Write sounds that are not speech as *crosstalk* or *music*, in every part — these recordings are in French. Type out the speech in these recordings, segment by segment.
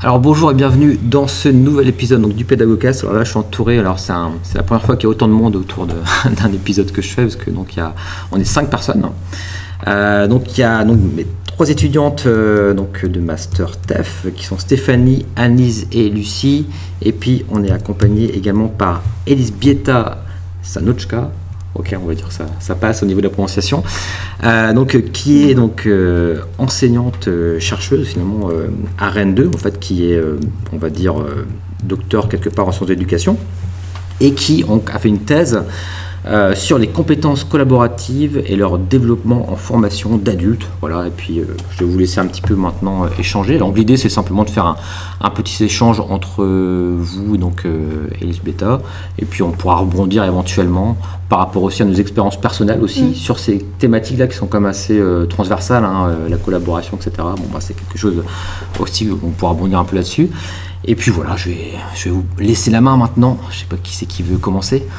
Alors bonjour et bienvenue dans ce nouvel épisode donc, du Pédagogcast. Alors là je suis entouré, alors c'est, la première fois qu'il y a autant de monde autour *laughs* d'un épisode que je fais parce que donc il y a, on est cinq personnes. Euh, donc il y a donc, mes trois étudiantes euh, donc, de Master TEF qui sont Stéphanie, Anise et Lucie. Et puis on est accompagné également par Elise Bieta Sanochka on va dire ça, ça passe au niveau de la prononciation, euh, donc euh, qui est donc euh, enseignante chercheuse finalement à Rennes 2, en fait, qui est, on va dire, docteur quelque part en sciences d'éducation, et qui a fait une thèse euh, sur les compétences collaboratives et leur développement en formation d'adultes. Voilà, et puis euh, je vais vous laisser un petit peu maintenant euh, échanger. Donc l'idée c'est simplement de faire un, petit échange entre vous donc et Beta, et puis on pourra rebondir éventuellement par rapport aussi à nos expériences personnelles aussi mm. sur ces thématiques-là qui sont quand même assez transversales, hein, la collaboration, etc. Bon, bah, c'est quelque chose aussi, on pourra rebondir un peu là-dessus. Et puis voilà, je vais, je vais vous laisser la main maintenant. Je sais pas qui c'est qui veut commencer. *laughs*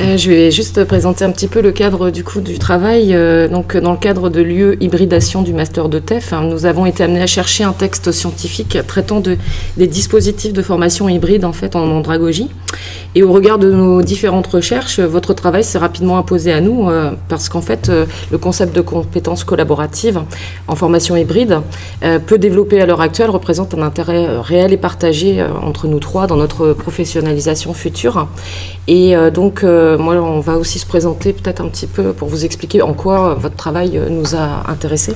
Euh, je vais juste présenter un petit peu le cadre du coup du travail. Euh, donc dans le cadre de lieu hybridation du master de TEF, hein, nous avons été amenés à chercher un texte scientifique traitant de, des dispositifs de formation hybride en fait en andragogie. Et au regard de nos différentes recherches, votre travail s'est rapidement imposé à nous euh, parce qu'en fait le concept de compétences collaboratives en formation hybride, peu développé à l'heure actuelle, représente un intérêt réel et partagée euh, entre nous trois dans notre professionnalisation future. Et euh, donc, euh, moi, on va aussi se présenter peut-être un petit peu pour vous expliquer en quoi votre travail nous a intéressés.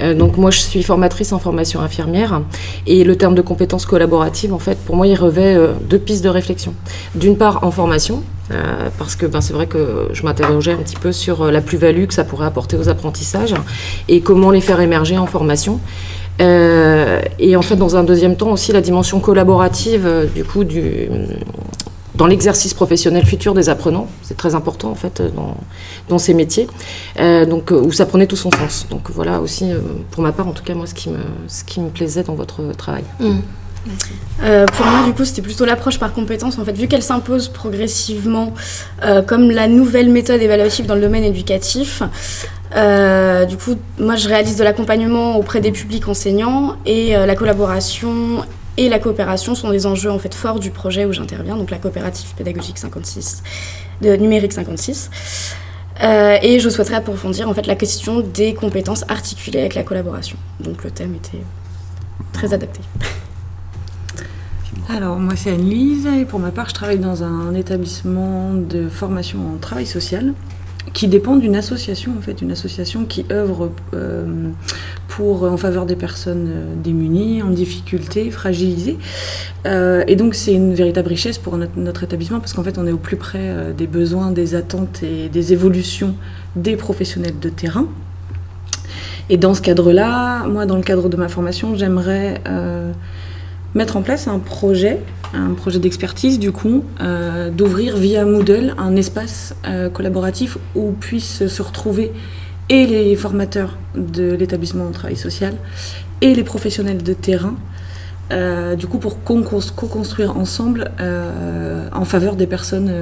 Mm. donc, moi, je suis formatrice en formation infirmière et le terme de compétences collaboratives, en fait, pour moi, il revêt deux pistes de réflexion. D'une part, en formation, parce que ben, c'est vrai que je m'interrogeais un petit peu sur la plus-value que ça pourrait apporter aux apprentissages et comment les faire émerger en formation. Euh, et en fait, dans un deuxième temps aussi, la dimension collaborative, euh, du coup, dans l'exercice professionnel futur des apprenants. C'est très important, en fait, dans, dans ces métiers, euh, donc, où ça prenait tout son sens. Donc voilà aussi, pour ma part, en tout cas, moi, ce qui me, ce qui me plaisait dans votre travail. Mmh. Pour moi, du coup, c'était plutôt l'approche par compétence. En fait, vu qu'elle s'impose progressivement comme la nouvelle méthode évaluative dans le domaine éducatif, euh, du coup, moi, je réalise de l'accompagnement auprès des publics enseignants et euh, la collaboration et la coopération sont des enjeux en fait forts du projet où j'interviens, donc la coopérative pédagogique 56, de numérique 56. Euh, et je souhaiterais approfondir en fait la question des compétences articulées avec la collaboration. Donc le thème était très adapté. Alors moi c'est Anne-Lise et pour ma part je travaille dans un établissement de formation en travail social qui dépend d'une association en fait, une association qui œuvre euh, pour en faveur des personnes euh, démunies, en difficulté, fragilisées. Euh, et donc c'est une véritable richesse pour notre, établissement parce qu'en fait on est au plus près des besoins, des attentes et des évolutions des professionnels de terrain. Et dans ce cadre-là, moi dans le cadre de ma formation, j'aimerais mettre en place un projet un projet d'expertise du coup, euh, d'ouvrir via Moodle un espace euh, collaboratif où puissent se retrouver et les formateurs de l'établissement de travail social et les professionnels de terrain, euh, du coup pour co-construire ensemble en faveur des personnes,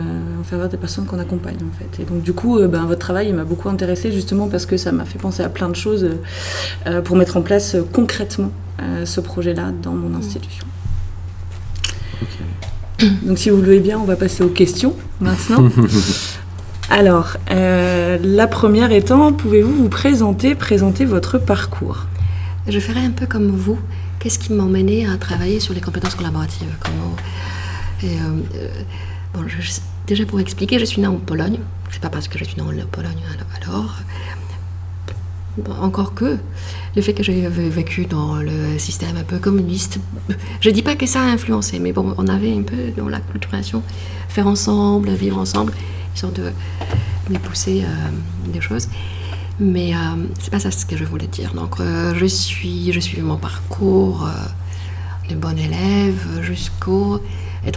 en faveur des personnes qu'on accompagne en fait. Et donc du coup, ben, votre travail m'a beaucoup intéressé justement parce que ça m'a fait penser à plein de choses pour mettre en place concrètement ce projet-là dans mon institution. Donc si vous le voulez bien, on va passer aux questions maintenant. *laughs* Alors, euh, la première étant, pouvez-vous vous présenter, présenter votre parcours? Je ferai un peu comme vous. Qu'est-ce qui m'a emmené à travailler sur les compétences collaboratives? Euh, euh, bon, Déjà pour expliquer, je suis née en Pologne. C'est pas parce que je suis née en Pologne alors. encore que le fait que j'ai vécu dans le système un peu communiste, je dis pas que ça a influencé, mais bon, on avait un peu dans la culturation, faire ensemble, vivre ensemble, sorte de, de pousser euh, des choses. Mais euh, c'est pas ça ce que je voulais dire. Donc, euh, je suis, je suis mon parcours de bon élève jusqu'au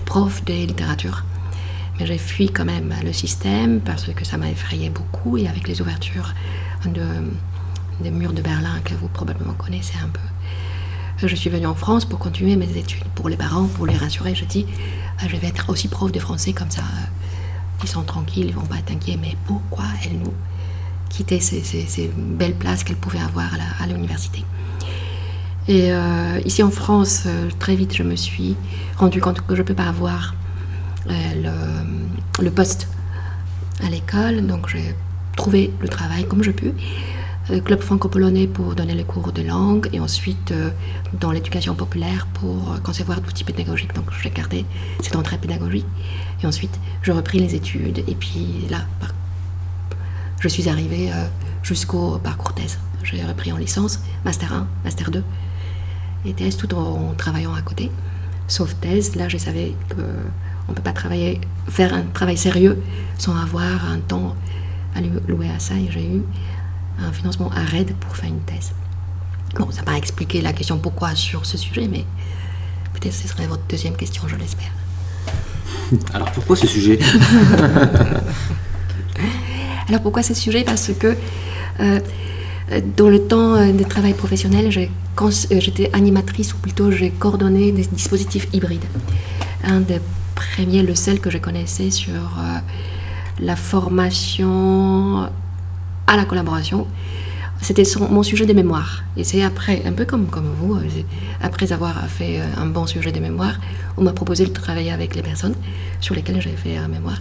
prof de littérature. Mais j'ai fui quand même le système parce que ça m'a effrayé beaucoup et avec les ouvertures de, des murs de Berlin que vous probablement connaissez un peu. Je suis venue en France pour continuer mes études. Pour les parents, pour les rassurer, je dis je vais être aussi prof de français comme ça. Ils sont tranquilles, ils vont pas être inquiets. Mais pourquoi elle nous quitter ces, belles places qu'elle pouvait avoir à l'université et euh, ici en France, euh, très vite, je me suis rendu compte que je ne peux pas avoir euh, le, poste à l'école. Donc j'ai trouvé le travail comme je peux. club franco-polonais pour donner les cours de langue et ensuite dans l'éducation populaire pour concevoir l'outil pédagogique. Donc j'ai gardé cette entrée pédagogique et ensuite je repris les études et puis là, je suis arrivée jusqu'au parcours thèse. J'ai repris en licence, master 1, master 2 et thèse tout en travaillant à côté. Sauf thèse, là je savais qu'on ne peut pas travailler, faire un travail sérieux sans avoir un temps loué à ça et j'ai eu un financement à RAID pour faire une thèse. Bon, ça n'a pas expliqué la question pourquoi sur ce sujet, mais peut-être ce serait votre deuxième question, je l'espère. Alors pourquoi ce sujet? *laughs* Alors pourquoi ce sujet? Parce que euh, dans le temps euh, de travail professionnel, euh, j'étais animatrice, ou plutôt j'ai coordonné des dispositifs hybrides. Un des premiers, le seul que je connaissais sur la formation à la collaboration, c'était mon sujet de mémoire. Et c'est après, un peu comme, comme vous, après avoir fait un bon sujet de mémoire, on m'a proposé de travailler avec les personnes sur lesquelles j'avais fait un mémoire.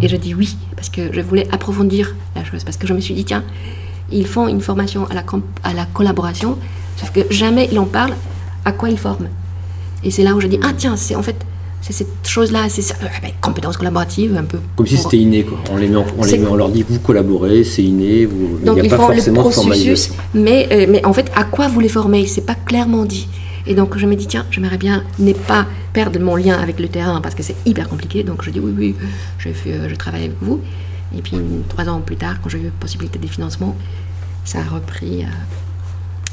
Et je dis oui, parce que je voulais approfondir la chose, parce que je me suis dit, tiens, ils font une formation à la, à la collaboration, sauf que jamais ils en parlent à quoi ils forment. Et c'est là où je dis, ah tiens, c'est en fait, c'est cette chose-là, c'est ça, euh, ben, compétences collaboratives, un peu. Comme si c'était inné, quoi. On les met, on, les met, on leur dit, vous collaborez, c'est inné, vous, Donc il n'y a pas forcément le processus, mais, euh, mais en fait, à quoi vous les formez? C'est pas clairement dit. Et donc je me dis, tiens, j'aimerais bien ne pas perdre mon lien avec le terrain parce que c'est hyper compliqué. Donc je dis, oui, oui, je, euh, travaille avec vous. Et puis trois ans plus tard, quand j'ai eu possibilité des financements, ça a repris euh,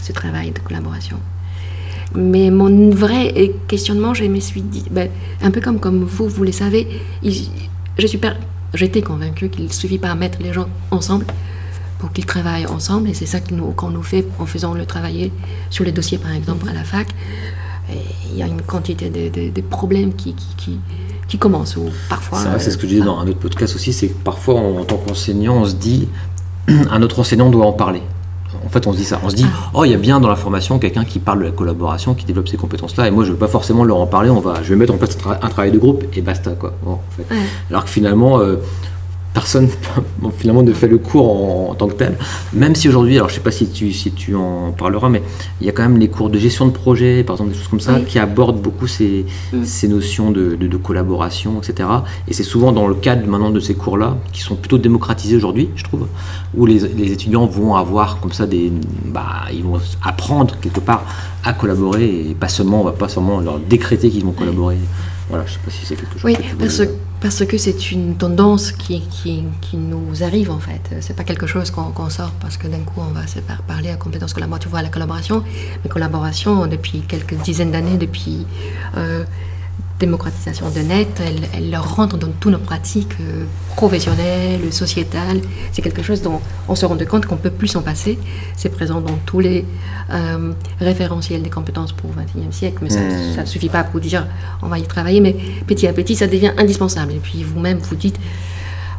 ce travail de collaboration. Mais mon vrai questionnement, je me suis dit, ben, un peu comme, comme vous, vous le savez, j'étais convaincue qu'il ne suffit pas à mettre les gens ensemble pour qu'ils travaillent ensemble. Et c'est ça qu'on nous, nous fait en faisant le travailler sur les dossiers, par exemple, à la fac. il y a une quantité de, problèmes qui, qui qui commence ou parfois. C'est ce que je disais dans un autre podcast aussi, c'est que parfois en tant qu'enseignant, on se dit *clears throat* un autre enseignant doit en parler. En fait, on se dit ça. On se dit, ah. oh, il y a bien dans la formation quelqu'un qui parle de la collaboration, qui développe ces compétences-là, et moi, je ne veux pas forcément leur en parler. On va, je vais mettre en place un, travail de groupe et basta, quoi. Alors que finalement, euh, personne finalement ne fait le cours en, tant que tel. Même si aujourd'hui, alors je sais pas si tu, si tu en parleras, mais il y a quand même les cours de gestion de projet, par exemple des choses comme ça, qui abordent beaucoup ces, mm. ces notions de, de, collaboration, etc. Et c'est souvent dans le cadre maintenant de ces cours-là, qui sont plutôt démocratisés aujourd'hui, je trouve, où les, les, étudiants vont avoir comme ça des... Bah, ils vont apprendre quelque part à collaborer et pas seulement, on va pas seulement leur décréter qu'ils vont collaborer. Voilà, je sais pas si c'est quelque chose. Oui, parce que parce que c'est une tendance qui, qui, qui, nous arrive en fait. C'est pas quelque chose qu'on sort parce que d'un coup on va se parler à compétences collaboratives. Tu vois, la collaboration, mais collaboration depuis quelques dizaines d'années, depuis euh, démocratisation de net, elle, elle rentre dans toutes nos pratiques euh, professionnelles, sociétales. C'est quelque chose dont on se rend compte qu'on peut plus s'en passer. C'est présent dans tous les euh, référentiels des compétences pour le XXIe siècle, mais ça ne mmh. suffit pas pour dire on va y travailler, mais petit à petit, ça devient indispensable. Et puis vous-même, vous dites,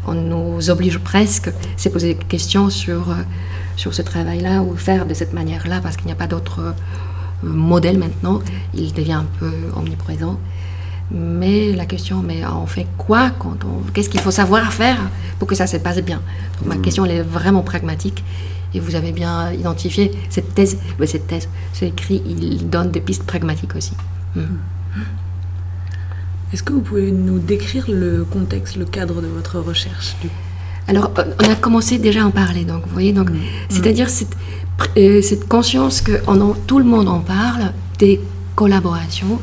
on nous oblige presque à se poser des questions sur, euh, sur ce travail-là ou faire de cette manière-là, parce qu'il n'y a pas d'autre modèle maintenant. Il devient un peu omniprésent. Mais la question, mais on fait quoi quand on, Qu'est-ce qu'il faut savoir faire pour que ça se passe bien? Ma mmh. question, elle est vraiment pragmatique. Et vous avez bien identifié cette thèse. cette thèse, c'est écrit, il donne des pistes pragmatiques aussi. Mmh. Est-ce que vous pouvez nous décrire le contexte, le cadre de votre recherche Alors, on a commencé déjà à en parler. Donc, vous voyez, donc, mmh. c'est-à-dire cette, euh, cette conscience que tout le monde en parle des collaborations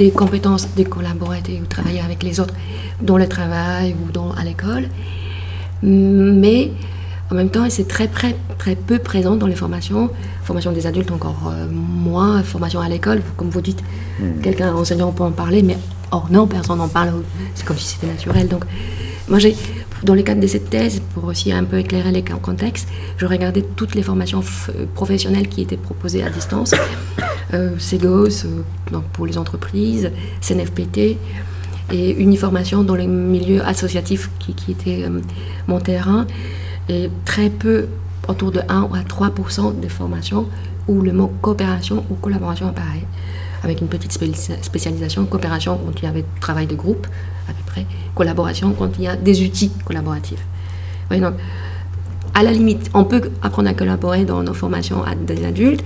des compétences de collaborer ou travailler avec les autres dans le travail ou dans, à l'école. Mais en même temps, c'est très, très, très peu présent dans les formations. Formation des adultes encore euh, moins, formation à l'école, comme vous dites, hmm. quelqu'un enseignant peut en parler, mais Or non, personne n'en parle, c'est comme si c'était naturel. Donc moi j'ai, dans le cadre de cette thèse, pour aussi un peu éclairer les contextes, je regardais toutes les formations professionnelles qui étaient proposées à distance, euh, CEGOS euh, pour les entreprises, CNFPT, et une formation dans les milieux associatifs qui, qui était euh, mon terrain, et très peu, autour de 1 à 3% des formations où le mot coopération ou collaboration apparaît, avec une petite spécialisation, coopération quand il y avait travail de groupe, à peu près, collaboration quand il y a des outils collaboratifs. donc, à la limite, on peut apprendre à collaborer dans nos formations des adultes,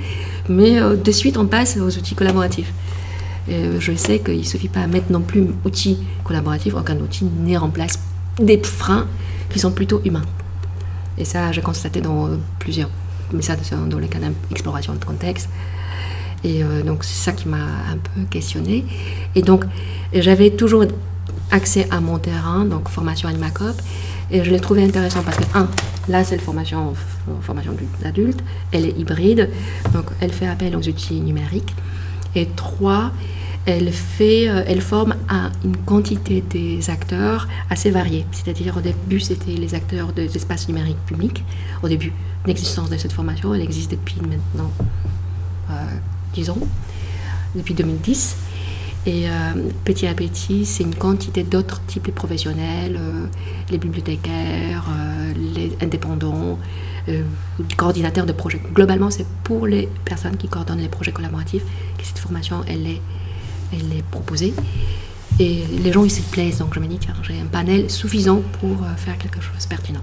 mais euh, de suite, on passe aux outils collaboratifs. Euh, je sais qu'il ne suffit pas de mettre non plus outils collaboratifs, aucun outil ne remplace des freins qui sont plutôt humains. Et ça, j'ai constaté dans euh, plusieurs, mais ça dans les cas d'exploration de contexte. Et donc, c'est ça qui m'a un peu questionné. Et donc, j'avais toujours accès à mon terrain, donc formation Animacop, et je l'ai trouvé intéressant parce que, un, là, c'est la formation, formation d'adulte, elle est hybride, donc elle fait appel aux outils numériques. Et trois, elle, fait, euh, elle forme à une quantité des acteurs assez variés. C'est-à-dire, au début, c'était les acteurs des espaces numériques publics. Au début, l'existence de cette formation, elle existe depuis maintenant euh, 10 ans, depuis 2010. Et euh, petit à petit, c'est une quantité d'autres types de professionnels, euh, les bibliothécaires, les indépendants, les coordinateurs de projets. Globalement, c'est pour les personnes qui coordonnent les projets collaboratifs que cette formation, elle est elle est proposée. Et les gens, ils se plaisent. Donc je me dis, tiens, j'ai un panel suffisant pour euh, faire quelque chose de pertinent.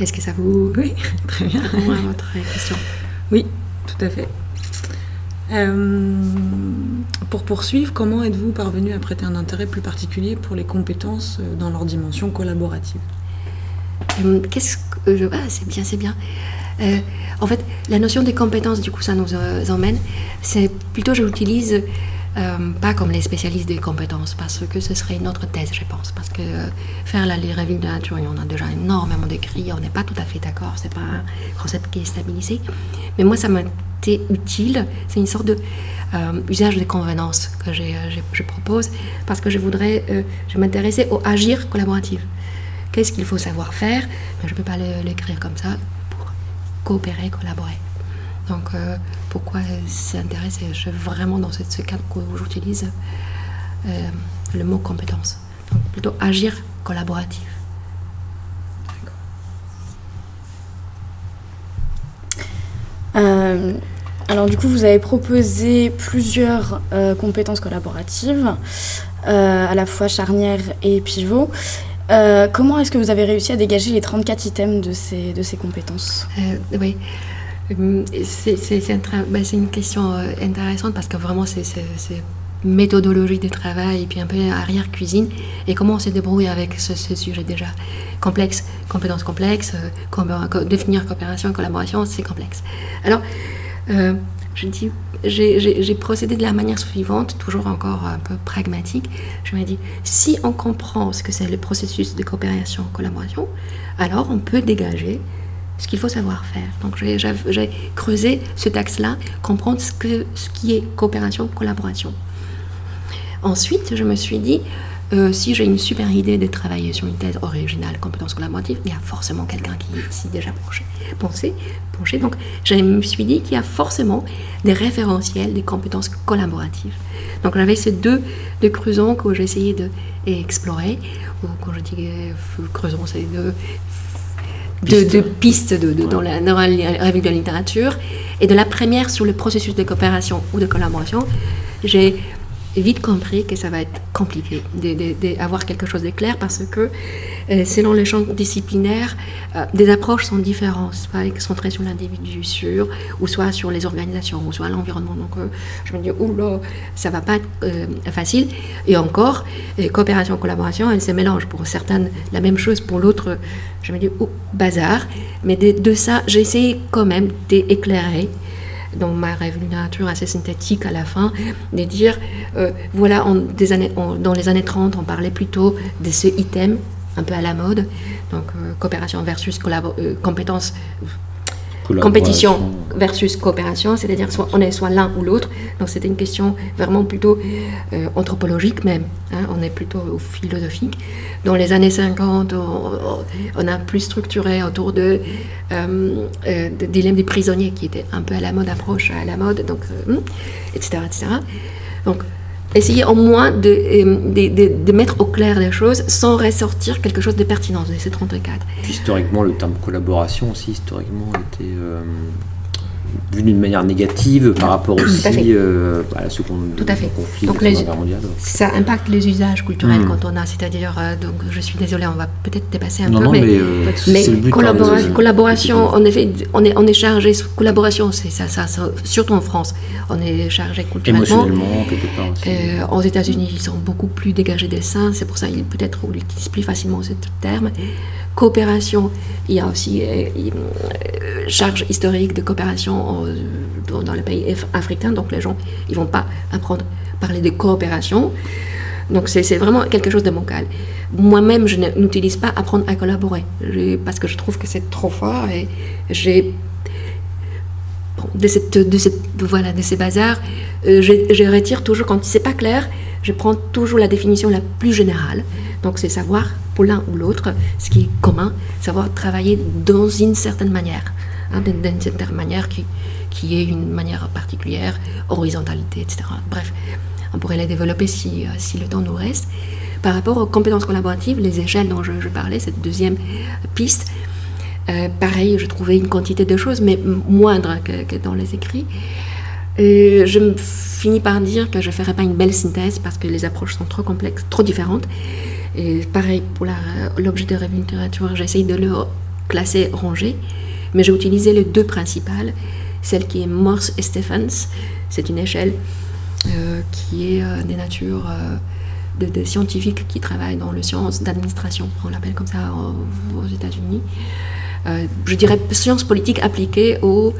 Est-ce que ça vous... Oui, *laughs* très bien. Votre question? Oui, tout à fait. Euh, pour poursuivre, comment êtes-vous parvenu à prêter un intérêt plus particulier pour les compétences euh, dans leur dimension collaborative? Qu'est-ce que je... Ah, c'est bien, c'est bien. Euh, en fait, la notion des compétences, du coup, ça nous euh, emmène, c'est plutôt, je l'utilise euh, pas comme les spécialistes des compétences, parce que ce serait une autre thèse, je pense. Parce que faire la revue de nature, on a déjà énormément décrit, on n'est pas tout à fait d'accord, c'est pas un concept qui est stabilisé. Mais moi, ça m'a été utile, c'est une sorte de usage des convenances que je propose, parce que je voudrais, je m'intéressais au agir collaboratif. Qu'est-ce qu'il faut savoir faire? Je ne peux pas l'écrire comme ça coopérer, collaborer. Donc, euh, pourquoi c'est intéressant Je vraiment dans ce, cadre où j'utilise euh, le mot compétence. Donc, plutôt agir collaboratif. Euh, alors du coup, vous avez proposé plusieurs compétences collaboratives, à la fois charnière et pivot. Comment est-ce que vous avez réussi à dégager les 34 items de ces, de ces compétences? Oui, c'est une question euh, intéressante parce que vraiment c'est méthodologie de travail et puis un peu arrière-cuisine et comment on se débrouille avec ce, sujet déjà? Complexe, compétences complexes, définir coopération et collaboration, c'est complexe. Alors, j'ai procédé de la manière suivante, toujours encore un peu pragmatique. Je me dis, si on comprend ce que c'est le processus de coopération, collaboration, alors on peut dégager ce qu'il faut savoir faire. Donc j'ai creusé ce axe-là, comprendre ce, qui est coopération, collaboration. Ensuite, je me suis dit, euh, si j'ai une super idée de travailler sur une thèse originale, compétences collaboratives, il y a forcément quelqu'un qui s'y déjà penché, pensé, penché. Donc, je me suis dit qu'il y a forcément des référentiels des compétences collaboratives. Donc, j'avais ces deux, creusons que j'ai essayé d'explorer, ou quand je dis euh, creusons, c'est deux de, pistes dans, la, dans, la, revue de la littérature. Et de la première sur le processus de coopération ou de collaboration, j'ai vite compris que ça va être compliqué d'avoir quelque chose de clair parce que euh, selon les champs disciplinaires, euh, des approches sont différentes, soit centrées sur l'individu, sur, ou soit sur les organisations, ou soit l'environnement. Donc euh, je me dis, oula, ça va pas être facile. Et encore, coopération, collaboration, elles se mélangent. Pour certaines, la même chose, pour l'autre, je me dis, oh, bazar. Mais de, de ça, j'ai essayé quand même d'éclairer dans ma rêve littérature assez synthétique à la fin, de dire, euh, voilà, dans les années 30, on parlait plutôt de ce item, un peu à la mode, donc euh, coopération versus euh, compétences compétition versus coopération, c'est-à-dire soit on est soit l'un ou l'autre. Donc c'était une question vraiment plutôt euh, anthropologique même. hein, on est plutôt philosophique. Dans les années 50, on, a plus structuré autour de, euh, euh, de dilemme des prisonniers qui était un peu à la mode, approche à la mode, donc euh, etc., etc. Donc essayer au moins de, euh, de, mettre au clair les choses sans ressortir quelque chose de pertinent de ces 34. Puis historiquement, le terme collaboration aussi, historiquement, était euh, vu d'une manière négative par rapport aussi euh, à la seconde Tout à fait. conflit Donc de la Guerre mondiale. Ça impacte les usages culturels Mm. quand on a, c'est-à-dire, euh, donc je suis désolée, on va peut-être dépasser un Non, peu, non, mais, mais, euh, mais c'est le but. hein, collabora- collaboration, en effet, on est, on est chargé, collaboration, c'est ça, ça, ça, surtout en France, on est chargé culturellement. émotionnellement, quelque part aussi. Euh, aux États-Unis, ils sont beaucoup plus dégagés des seins, c'est pour ça qu'ils peut-être on utilise plus facilement ce terme. Coopération, il y a aussi charge historique de coopération en- dans, dans les pays af- africains, donc les gens ils vont pas apprendre à parler de coopération. Donc c'est vraiment quelque chose de bancal. Moi-même, je n'utilise pas apprendre à collaborer parce que je trouve que c'est trop fort et j'ai Bon, de, cette, de, cette, voilà, de ces bazars, euh, je, je retire toujours, quand c'est pas clair, je prends toujours la définition la plus générale. Donc c'est savoir, pour l'un ou l'autre, ce qui est commun, savoir travailler dans une certaine manière, hein, d'une certaine manière qui, qui est une manière particulière, horizontalité, etc. Bref, on pourrait les développer si, euh, si le temps nous reste. Par rapport aux compétences collaboratives, les échelles dont je, parlais, cette deuxième piste, euh, pareil, je trouvais une quantité de choses, mais moindre que, dans les écrits. Et je finis par dire que je ne ferai pas une belle synthèse parce que les approches sont trop complexes, trop différentes. Et pareil pour l'objet de littérature, j'essaye de le classer, ranger, mais j'ai utilisé les deux principales, celle qui est Morse et Stephens. C'est une échelle euh, qui est euh, des natures euh, de, scientifiques qui travaillent dans le science d'administration, on l'appelle comme ça aux, aux États-Unis. Euh, je dirais sciences politiques appliquées au,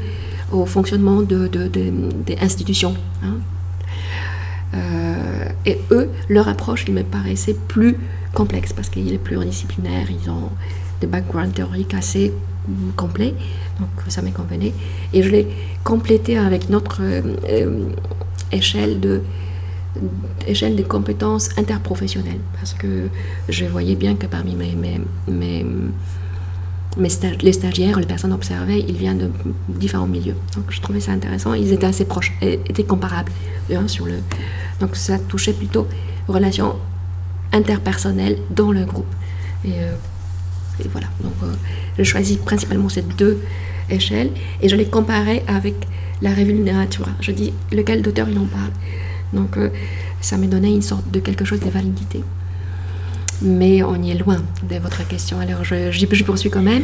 au fonctionnement de, de- de- des institutions. hein. Euh, et eux, leur approche, il me paraissait plus complexe parce qu'il est pluridisciplinaire, ils ont des backgrounds théoriques assez mm, complets, donc ça me convenait. Et je l'ai complété avec notre euh, euh, échelle de échelle des compétences interprofessionnelles parce que je voyais bien que parmi mes, mes, mes, les stagiaires, les personnes observées, ils viennent de différents milieux. Donc je trouvais ça intéressant. Ils étaient assez proches, étaient comparables. hein, sur le... Donc ça touchait plutôt relations interpersonnelles dans le groupe. Euh, et voilà. Donc euh, j'ai choisi principalement ces deux échelles et je les comparais avec la revue Natura. Je dis lequel d'auteur il en parle. Donc euh, ça me donnait une sorte de quelque chose de validité. Mais on y est loin de votre question, alors je, je poursuis quand même.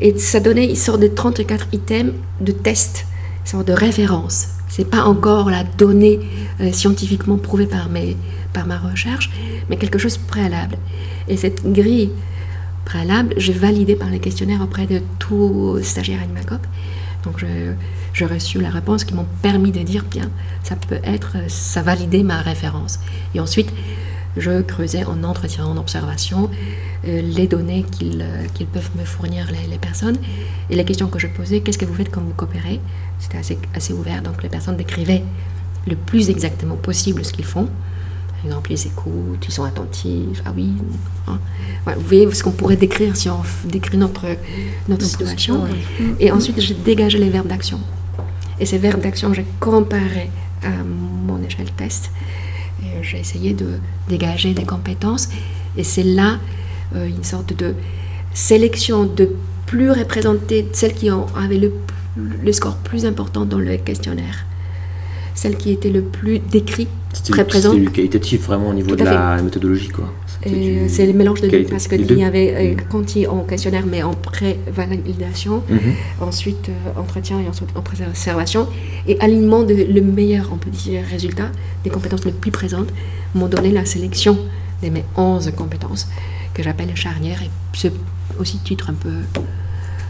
Et ça donnait une sorte de 34 items de test, une sorte de référence. C'est pas encore la donnée euh, scientifiquement prouvée par, mes, par ma recherche, mais quelque chose préalable. Et cette grille préalable, j'ai validé par les questionnaires auprès de tous les stagiaires Animacop. Donc j'ai reçu la réponse qui m'ont permis de dire bien, ça peut être, ça validait ma référence. Et ensuite, je creusais en entretien, en observation, euh, les données qu'ils euh, qu'ils peuvent me fournir les, les personnes. Et les questions que je posais, qu'est-ce que vous faites quand vous coopérez? C'était assez, assez ouvert, donc les personnes décrivaient le plus exactement possible ce qu'ils font. Exemple, ils écoutent, ils sont attentifs, ah oui. hein. Ouais, vous voyez ce qu'on pourrait décrire si on décrit notre, notre situation. Et ensuite, j'ai dégagé les verbes d'action. Et ces verbes d'action, j'ai comparé à mon échelle test. J'ai essayé de dégager des compétences. Et c'est là euh, une sorte de sélection de plus représenter celles qui ont, avaient le, le score plus important dans le questionnaire. Celles qui étaient le plus décrites, C'était très présentes. c'était du qualitatif vraiment au niveau de la méthodologie quoi. C'est le mélange de deux, parce que les il deux. y avait euh, quand ils en questionnaire, mais en pré-validation, Mhm. ensuite euh, entretien et ensuite en observation, et alignement de le meilleur, on peut dire, résultat, des compétences les plus présentes, m'ont donné la sélection de mes 11 compétences, que j'appelle charnières, et c'est aussi titre un peu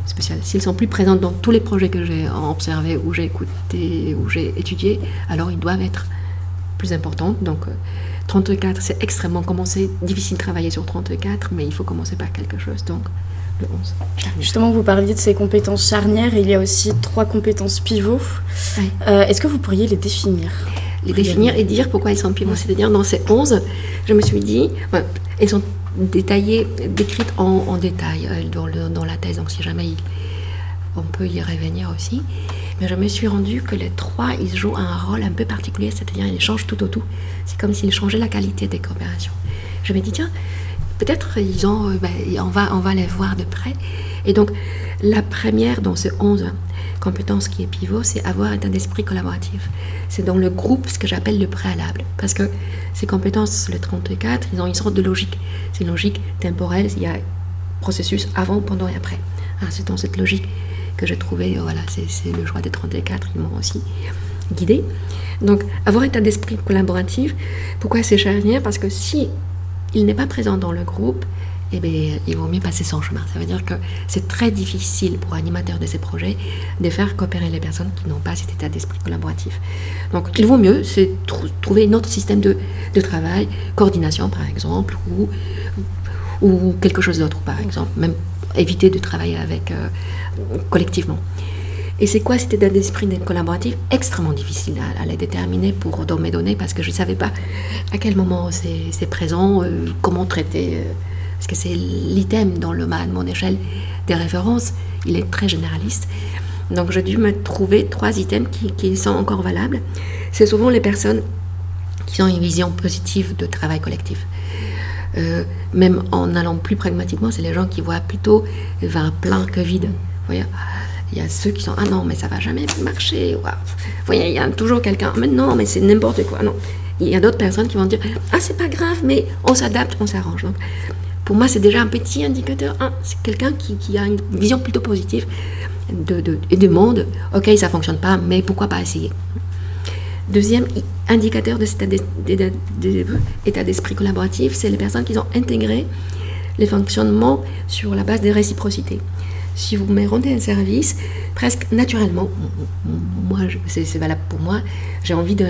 spécial. S'ils sont plus présentes dans tous les projets que j'ai observés, ou j'ai écouté, ou j'ai étudié, alors ils doivent être plus importantes. Donc euh, 34, c'est extrêmement commencé, difficile de travailler sur 34, mais il faut commencer par quelque chose. Donc le 11. charnière. Justement, vous parliez de ces compétences charnières. Il y a aussi trois compétences pivots. Euh, Est-ce que vous pourriez les définir? Les définir et dire pourquoi elles sont pivots. C'est-à-dire, dans ces 11, je me suis dit, elles sont détaillées, décrites en, détail euh, dans, le- dans la thèse, donc si jamais on peut y revenir aussi. Mais je me suis rendu que les trois, ils jouent un rôle un peu particulier, c'est-à-dire ils changent tout au tout. C'est comme s'ils changeaient la qualité des coopérations. Je me dis, tiens, peut-être ils ont, euh, ben, on, va, on va les voir de près. Et donc, la première dans ces 11 compétences qui est pivot, c'est avoir un état d'esprit collaboratif. C'est dans le groupe ce que j'appelle le préalable. Parce que ces compétences, le 34, ils ont une sorte de logique. C'est une logique temporelle, il y a processus avant, pendant et après. Alors, c'est dans cette logique que j'ai trouvé, euh, voilà, c'est c'est le choix des 34, ils m'ont aussi guidé. Donc, avoir un état d'esprit collaboratif, pourquoi c'est charnière Parce que si il n'est pas présent dans le groupe, eh bien, il vaut mieux passer son chemin. Ça veut dire que c'est très difficile pour animateur de ces projets de faire coopérer les personnes qui n'ont pas cet état d'esprit collaboratif. Donc, il vaut mieux, c'est trou- trouver un autre système de, travail, coordination par exemple, ou, quelque chose d'autre par exemple, même éviter de travailler avec euh, collectivement. Et c'est quoi cet état d'esprit collaboratif? Extrêmement difficile à, à déterminer pour dans mes données parce que je ne savais pas à quel moment c'est présent, euh, comment traiter. euh, parce que c'est l'item dans le ma- mon échelle des références, il est très généraliste. Donc j'ai dû me trouver trois items qui, sont encore valables. C'est souvent les personnes qui ont une vision positive de travail collectif. Euh, même en allant plus pragmatiquement, c'est les gens qui voient plutôt vers plein que vide. Voyez il y a ceux qui sont ah non mais ça va jamais marcher. Voyez, il y a toujours quelqu'un mais non mais c'est n'importe quoi. Non, il y a d'autres personnes qui vont dire ah c'est pas grave mais on s'adapte, on s'arrange. Pour moi c'est déjà un petit indicateur. C'est quelqu'un qui, a une vision plutôt positive de, de, et demande ok ça fonctionne pas mais pourquoi pas essayer? Deuxième indicateur de cet état d'esprit collaboratif, c'est les personnes qui ont intégré les fonctionnements sur la base des réciprocités. Si vous me rendez un service, presque naturellement, moi, c'est valable pour moi, j'ai envie de,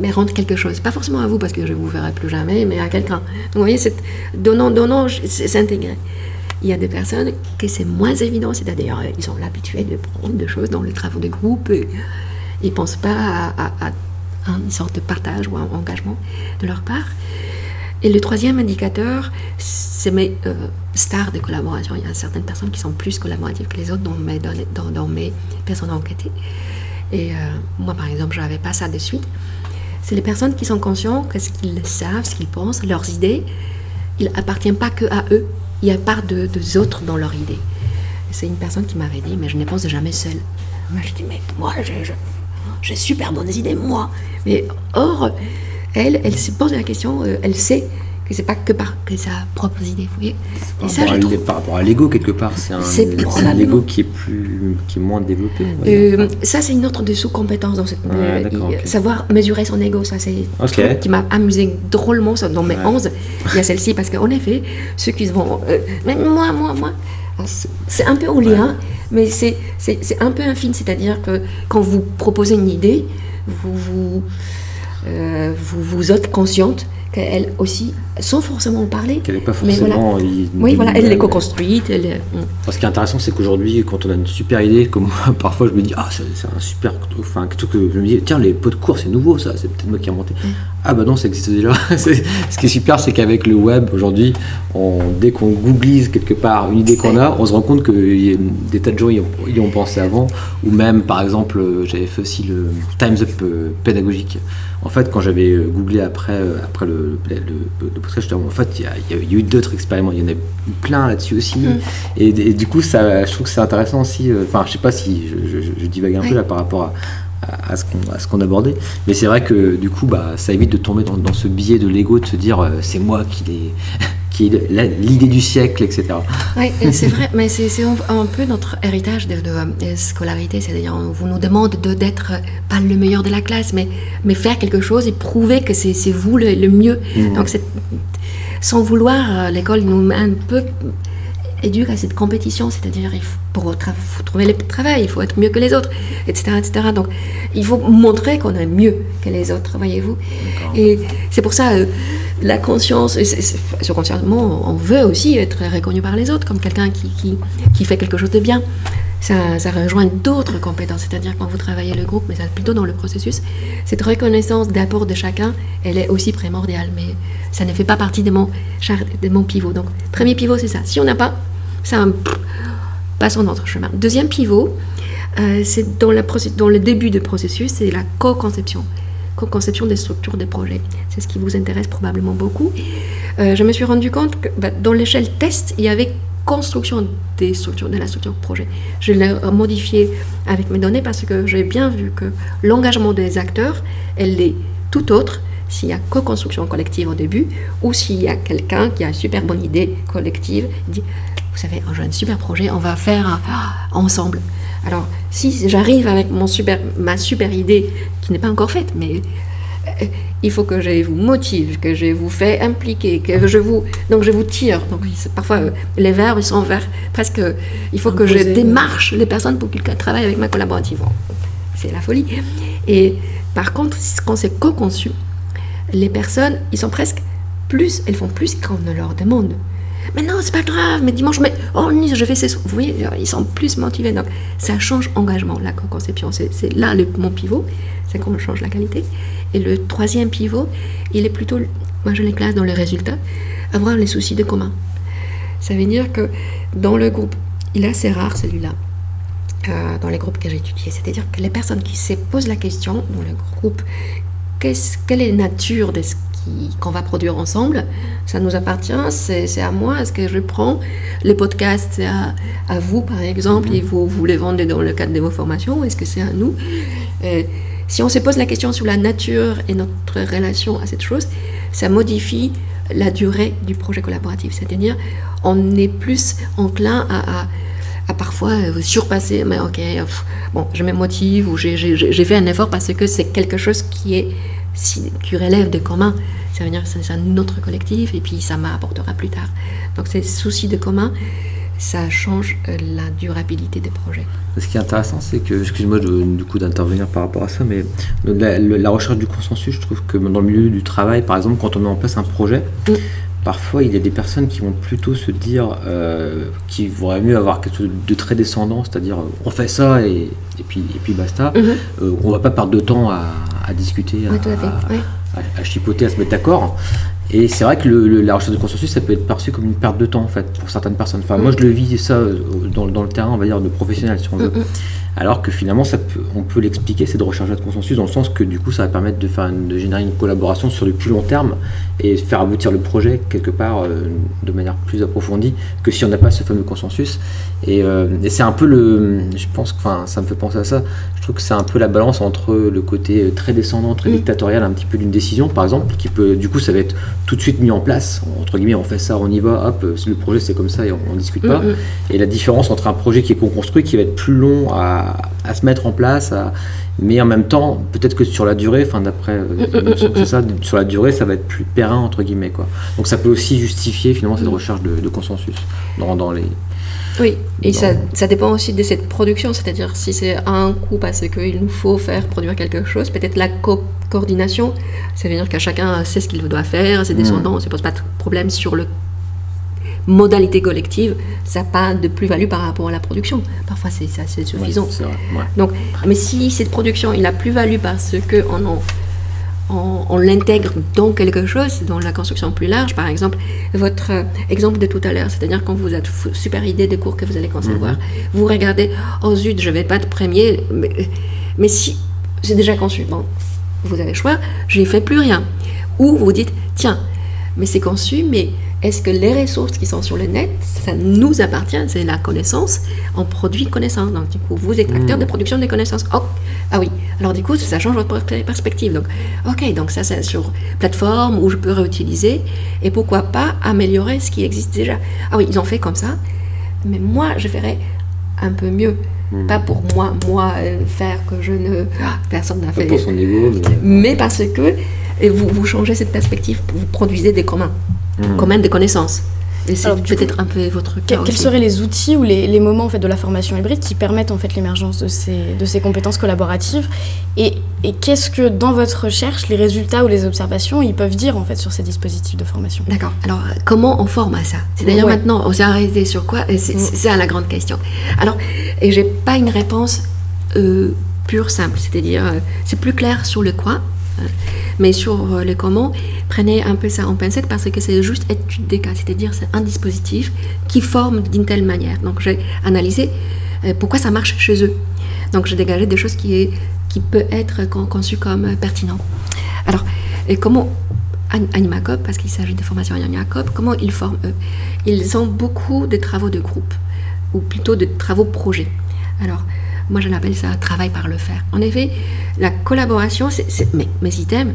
mais rendre quelque chose. Pas forcément à vous, parce que je ne vous verrai plus jamais, mais à quelqu'un. Vous voyez, c'est donnant, donnant, c'est s'intégrer. Il y a des personnes que c'est moins évident, c'est-à-dire ils sont habitués de prendre des choses dans les travaux de groupe. et ils ne pensent pas à, à- à une sorte de partage ou un engagement de leur part. Et le troisième indicateur, c'est mes euh, stars de collaboration. Il y a certaines personnes qui sont plus collaboratives que les autres dans mes personnes enquêtées. Et euh, moi, par exemple, je n'avais pas ça de suite. C'est les personnes qui sont conscients que ce qu'ils savent, ce qu'ils pensent, leurs idées, il appartient pas que à eux. Il y a part de, deux autres dans leurs idées. C'est une personne qui m'avait dit, mais je ne pense jamais seule. Moi, je dis, mais moi, j'ai super bonnes idées, moi. Mais or, elle, elle se pose la question, euh, elle sait que c'est pas que par que sa propre idée, vous voyez. Et Par ça, rapport je à trouve. l'e- par rapport à l'ego quelque part, c'est un, un ego qui est plus, qui est moins développé. Euh, ça, c'est une autre de sous-compétence dans cette. Euh. Savoir mesurer son ego, ça, c'est un Ok. truc qui m'a amusé drôlement ça, dans mes Ouais. 11. Il y a celle-ci, parce qu'en effet, ceux qui vont. euh, mais moi, moi, moi. C'est un peu au lien, mais c'est c'est- c'est un peu infime. C'est-à-dire que quand vous proposez une idée, vous vous, euh, vous, vous êtes consciente qu'elle aussi, sans forcément en parler. Qu'elle n'est pas mais voilà. forcément. il- Oui, voilà, elle est co-construite. Elle ce qui est intéressant, c'est qu'aujourd'hui, quand on a une super idée, comme moi, *laughs* parfois je me dis, ah, c'est un super. Enfin, chose que je me dis, tiens, les pots de cours, c'est nouveau, ça, c'est peut-être moi qui ai inventé. Ah, bah non, ça existe déjà. *laughs* Ce qui est super, c'est qu'avec le web, aujourd'hui, dès qu'on googlise quelque part une idée qu'on a, on se rend compte que y a des tas de gens y ont, y ont pensé avant. Ou même, par exemple, j'avais fait aussi le Time's Up euh, pédagogique. En fait, quand j'avais euh, googlé après, euh, après le, le, le, le podcast, en fait, il y a, il y a eu d'autres expériments, il y en a eu plein là-dessus aussi. Et, et du coup, ça, je trouve que c'est intéressant aussi. Enfin, je sais pas si je, je- je divague un peu là par rapport à, à, à ce qu'on abordait, mais c'est vrai que du coup, bah, ça évite de tomber dans, dans ce biais de l'ego, de se dire euh, c'est moi qui l'ai *laughs* qui est la- l'idée du siècle, etc. Oui, c'est vrai, mais c'est un, peu notre héritage de, de, euh, scolarité. C'est-à-dire, on vous nous demande de- d'être pas le meilleur de la classe, mais, mais faire quelque chose et prouver que c'est vous le, le mieux. Mhm. Donc, sans vouloir, euh, l'école nous met un peu éduque à cette compétition, c'est-à-dire pour trouver le travail, il faut être mieux que les autres, etc., etc. Donc il faut montrer qu'on est mieux que les autres, voyez-vous. Et c'est pour ça, euh, la conscience, ce conscientement, on veut aussi être reconnu par les autres comme quelqu'un qui, qui, qui, fait quelque chose de bien. Ça, ça rejoint d'autres compétences, c'est-à-dire quand vous travaillez le groupe, mais ça plutôt dans le processus, cette reconnaissance d'apport de chacun, elle est aussi primordiale, mais ça ne fait pas partie de mon, de mon pivot. Donc, premier pivot, c'est ça. Si on n'a pas, ça passons notre chemin. Deuxième pivot, euh, c'est dans, le début du processus, c'est la co-conception. Co-conception des structures des projets. C'est ce qui vous intéresse probablement beaucoup. Euh, je me suis rendu compte que bah, dans l'échelle test, il y avait construction des structures, de la structure projet. Je l'ai modifié avec mes données parce que j'ai bien vu que l'engagement des acteurs, elle est tout autre s'il y a co-construction collective au début ou s'il y a quelqu'un qui a une super bonne idée collective, dit vous savez, j'ai un super projet, on va faire ensemble. Alors, si j'arrive avec mon super, ma super idée, qui n'est pas encore faite, mais euh, il faut que je vous motive, que je vous fais impliquer, que je vous, donc je vous tire. Donc parfois euh, les verbes sont vers presque. Il faut que je démarche les personnes pour qu'ils travaillent avec ma collaborative. C'est la folie. Et par contre, quand c'est co-conçu, les personnes, ils sont presque plus, elles font plus qu'on ne leur demande. Mais non, c'est pas grave, mais dimanche, mais oh, je fais ces. Vous voyez, ils sont plus motivés. Donc, ça change engagement, la conception. C'est là le, mon pivot, c'est qu'on change la qualité. Et le troisième pivot, il est plutôt, moi je les classe dans les résultats, avoir les soucis de commun. Ça veut dire que dans le groupe, il est assez rare celui-là, euh, dans les groupes que j'ai étudiés. C'est-à-dire que les personnes qui se posent la question dans le groupe, quelle est la nature de ce qu'on va produire ensemble. Ça nous appartient, c'est à moi. Est-ce que je prends les podcasts, c'est à, vous par exemple, et vous, vous les vendez dans le cadre de vos formations, est-ce que c'est à nous? Euh, Si on se pose la question sur la nature et notre relation à cette chose, ça modifie la durée du projet collaboratif. C'est-à-dire, on est plus enclin à, à parfois euh, surpasser, mais ok, bon, je me motive ou j'ai fait un effort parce que c'est quelque chose qui est qui relève de commun. Ça veut dire que c'est un autre collectif et puis ça m'apportera plus tard. Donc ces soucis de commun, ça change euh, la durabilité des projets. Ce qui est intéressant, c'est que, excuse-moi du coup d'intervenir par rapport à ça, mais la, recherche du consensus, je trouve que dans le milieu du travail, par exemple, quand on met en place un projet, mm. Parfois il y a des personnes qui vont plutôt se dire euh, qu'il vaudrait mieux avoir quelque chose de très descendant, c'est-à-dire on fait ça et, et, puis, et puis basta. Mm-hmm. Euh, on va pas perdre de temps à, à discuter, à, chipoter, à se mettre d'accord. Et c'est vrai que la recherche de consensus, ça peut être perçu comme une perte de temps, en fait, pour certaines personnes. Enfin, moi, je le vis ça euh, dans, dans, le terrain, on va dire, de professionnel, si on veut. Alors que finalement, ça peut, on peut l'expliquer, c'est de rechercher de consensus, dans le sens que du coup, ça va permettre de, faire de générer une collaboration sur le plus long terme et faire aboutir le projet quelque part euh, de manière plus approfondie que si on n'a pas ce fameux consensus. Et, euh, et c'est un peu le. Je pense que ça me fait penser à ça. Je trouve que c'est un peu la balance entre le côté très descendant, très dictatorial, un petit peu d'une décision, par exemple, qui peut. Du coup, ça va être tout de suite mis en place. Entre guillemets, on fait ça, on y va, hop, le projet c'est comme ça et on ne discute pas. Et la différence entre un projet qui est co-construit, qui va être plus long à à, se mettre en place, mais en même temps, peut-être que sur la durée, enfin d'après euh, c'est ça, sur la durée, ça va être plus périn entre guillemets quoi. Donc ça peut aussi justifier finalement cette recherche de, consensus dans, dans, les. Oui, et ça, ça, dépend aussi de cette production, c'est-à-dire si c'est un coup parce qu'il nous faut faire produire quelque chose, peut-être la coordination, ça veut dire qu'à chacun sait ce qu'il doit faire, ses mm. descendants, on ne se pose pas de problème sur le modalité collective, ça n'a pas de plus-value par rapport à la production. Parfois, c'est assez suffisant. Donc, mais si cette production, il a plus-value parce qu'on on, on l'intègre dans quelque chose, dans la construction plus large, par exemple, votre exemple de tout à l'heure, c'est-à-dire quand vous êtes super idée de cours que vous allez concevoir, mhm. vous regardez, oh zut, je vais pas être premier, mais, mais si c'est déjà conçu, bon, vous avez le choix, je n'ai fait plus rien. Ou vous dites, tiens, mais c'est conçu, mais est-ce que les ressources qui sont sur le net, ça nous appartient, c'est la connaissance, on produit connaissance. Donc, du coup, vous êtes acteur hmm. de production des connaissances. Oh, ah oui, alors du coup, ça change votre perspective. Donc, ok, donc ça, c'est sur plateforme où je peux réutiliser et pourquoi pas améliorer ce qui existe déjà. Ah oui, ils ont fait comme ça, mais moi, je ferais un peu mieux. Hmm. Pas pour moi, moi, euh, faire que je ne. Ah, personne n'a fait. Pas pour son niveau. Mais... mais parce que vous, vous changez cette perspective, vous produisez des communs. Mmh. commun de connaissances. Et c'est peut-être un peu votre cas Que- Quels seraient les outils ou les, les moments en fait, de la formation hybride qui permettent en fait, l'émergence de ces, de ces compétences collaboratives Et, et qu'est-ce que dans votre recherche, les résultats ou les observations, ils peuvent dire en fait, sur ces dispositifs de formation? D'accord. Alors, comment on forme à ça? C'est-à-dire Ouais. maintenant, on s'est arrêté sur quoi? C'est c'est ça la grande question. Alors, et j'ai pas une réponse euh, pure, simple. C'est-à-dire, euh, c'est plus clair sur le quoi, mais sur euh, le comment, prenez un peu ça en pincette parce que c'est juste étude des cas. C'est-à-dire, c'est un dispositif qui forme d'une telle manière. Donc, j'ai analysé euh, pourquoi ça marche chez eux. Donc, j'ai dégagé des choses qui, est, qui peut être con- conçues comme euh, pertinent. Alors, et comment An- Animacop, parce qu'il s'agit de formation Animacop, comment ils forment eux Ils ont beaucoup de travaux de groupe, ou plutôt de travaux projets. Alors, moi je l'appelle ça travail par le faire. En effet, la collaboration, mes items,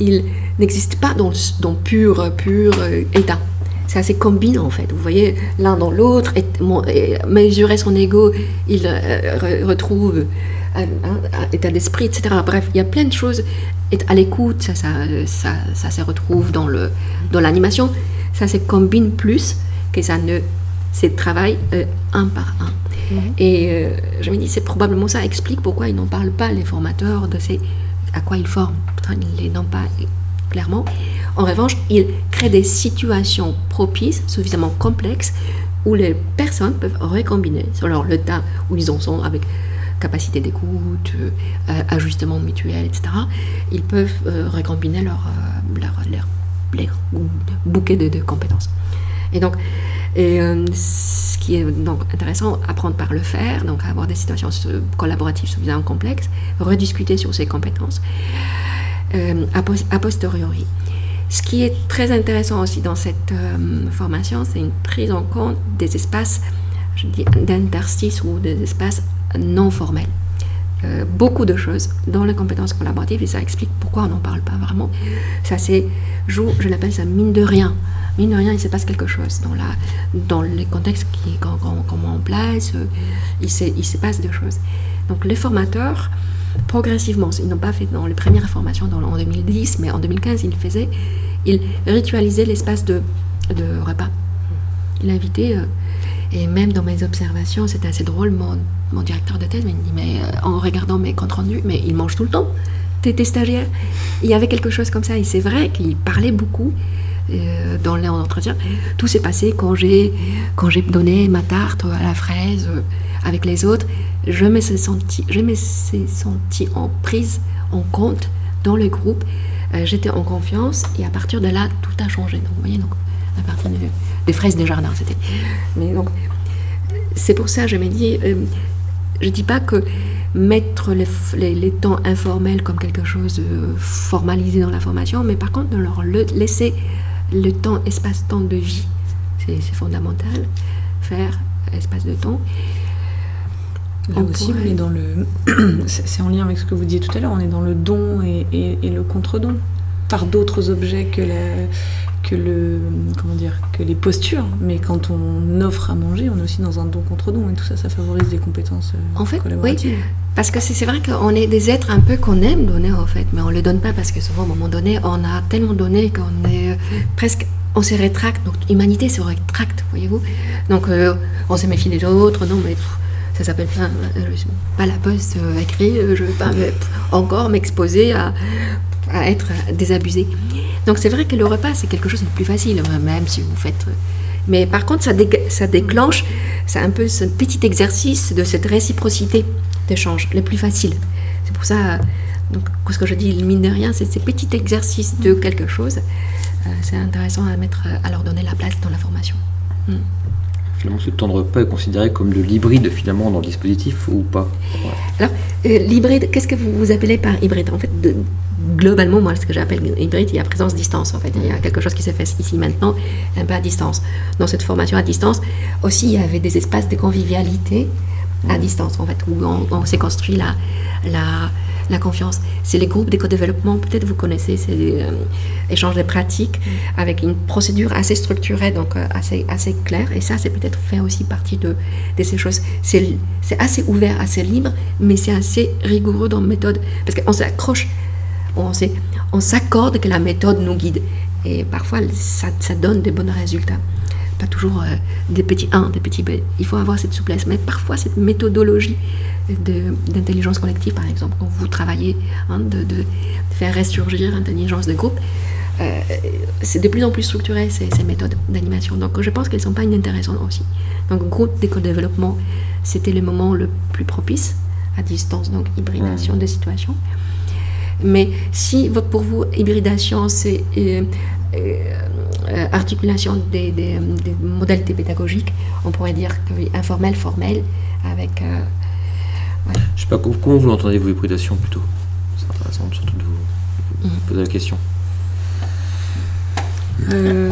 ils n'existent pas dans, dans pur, pur euh, état. C'est assez combinant en fait. Vous voyez, l'un dans l'autre, et, et mesurer son ego, il euh, re- retrouve un, un- état d'esprit, etc. Bref, il y a plein de choses. Être à l'écoute, ça, ça, ça, ça se retrouve dans, le, dans l'animation. Ça se combine plus que ça ne se travaille euh, un par un. Et euh, je me dis, c'est probablement ça explique pourquoi ils n'en parlent pas, les formateurs, de ces, à quoi ils forment. Pourtant, ils ne les donnent pas clairement. En revanche, ils créent des situations propices, suffisamment complexes, où les personnes peuvent recombiner selon le temps où ils en sont avec capacité d'écoute, euh, euh, ajustement mutuel, etc. Ils peuvent euh, recombiner leur, euh, leur, leur, leur bouquet de, de compétences. Et donc, et, euh, ce qui est donc intéressant, apprendre par le faire, donc avoir des situations collaboratives suffisamment complexes, rediscuter sur ses compétences euh, a, pos- a posteriori. Ce qui est très intéressant aussi dans cette euh, formation, c'est une prise en compte des espaces d'interstices ou des espaces non formels. Euh, beaucoup de choses dans les compétences collaboratives et ça explique pourquoi on n'en parle pas vraiment. Ça c'est, joue, je l'appelle ça mine de rien. Mine de rien, il se passe quelque chose dans, la, dans les contextes qu'on, met en place, euh, il, se, il se passe des choses. Donc les formateurs, progressivement, ils n'ont pas fait dans les premières formations dans, en 2010, mais en 2015, ils faisaient, ils ritualisaient l'espace de, de repas. Il invitait, euh, et même dans mes observations, c'était assez drôle, mon, directeur de thèse me dit, mais euh, en regardant mes comptes rendus, mais ils mangent tout le temps, t'es stagiaire. Il y avait quelque chose comme ça, et c'est vrai qu'il parlait beaucoup euh, dans l'entretien. Tout s'est passé quand j'ai quand j'ai donné ma tarte à la fraise euh, avec les autres. Je me suis senti, je me suis senti en prise en compte dans le groupe. Euh, J'étais en confiance et à partir de là, tout a changé. Donc, vous voyez, donc, à partir de- des fraises des jardins, c'était. Mais donc, c'est pour ça, je me dis, euh, je dis pas que mettre les, les- les temps informels comme quelque chose de formalisé dans la formation, mais par contre de leur le- laisser le temps, espace-temps de vie, c'est fondamental. Faire espace de temps. Là On aussi, pourrait- on est dans le. *clears throat* c'est c'est en lien avec ce que vous disiez tout à l'heure, on est dans le don et, et- et le contre-don. Par d'autres objets que, la- que, le, comment dire, que les postures. Mais quand on offre à manger, on est aussi dans un don contre don. Et tout ça, ça favorise des compétences euh, En fait, oui. Parce que c'est vrai qu'on est des êtres un peu qu'on aime donner en fait, mais on ne le donne pas parce que souvent, à un moment donné, on a tellement donné qu'on est euh, presque. On se rétracte, donc l'humanité se rétracte, voyez-vous. Donc euh, on se méfie des autres, non mais ça s'appelle pas, euh, pas la poste euh, écrit, euh, je vais pas encore m'exposer à, à être désabusé. Donc c'est vrai que le repas c'est quelque chose de plus facile, euh, même si vous faites. euh, Mais par contre, ça, dé- ça déclenche, c'est un peu ce petit exercice de cette réciprocité d'échange, le plus facile. C'est pour ça, donc, ce que je dis, mine de rien, c'est ces petits exercices de quelque chose. euh, c'est intéressant à mettre, à leur donner la place dans la formation. Finalement, ce temps de repas est considéré comme de l'hybride finalement dans le dispositif ou pas? Alors, euh, l'hybride, qu'est-ce que vous, vous appelez par hybride? En fait, de- globalement, moi, ce que j'appelle hybride, il y a présence-distance. En fait, il y a quelque chose qui se fait ici maintenant, un peu à distance. Dans cette formation à distance, aussi, il y avait des espaces de convivialité à distance, en fait, où on, s'est construit la, la, la confiance. C'est les groupes d'éco-développement, peut-être vous connaissez, c'est euh, échanges de pratiques avec une procédure assez structurée, donc euh, assez, assez claire. Et ça, c'est peut-être fait aussi partie de, de ces choses. C'est assez ouvert, assez libre, mais c'est assez rigoureux dans la méthode. Parce qu'on s'accroche, on s'accorde que la méthode nous guide. Et parfois, ça, ça donne de bons résultats. pas toujours euh, des petits 1, des petits B. Il faut avoir cette souplesse. Mais parfois, cette méthodologie d'intelligence collective, par exemple, quand vous travaillez, hein, de, de, faire ressurgir l'intelligence de groupe, euh, c'est de plus en plus structuré ces, ces méthodes d'animation. Donc je pense qu'elles ne sont pas inintéressantes aussi. Donc groupe d'éco-développement, c'était le moment le plus propice à distance, donc hybridation des situations. Mais si pour vous, hybridation, c'est euh, euh, articulation des, des, des, modalités pédagogiques, on pourrait dire que oui, informel, formel, avec... Euh, ouais. Je sais pas, comment vous l'entendez, vous, hybridation, plutôt? C'est intéressant, surtout de vous, vous poser la question. Euh...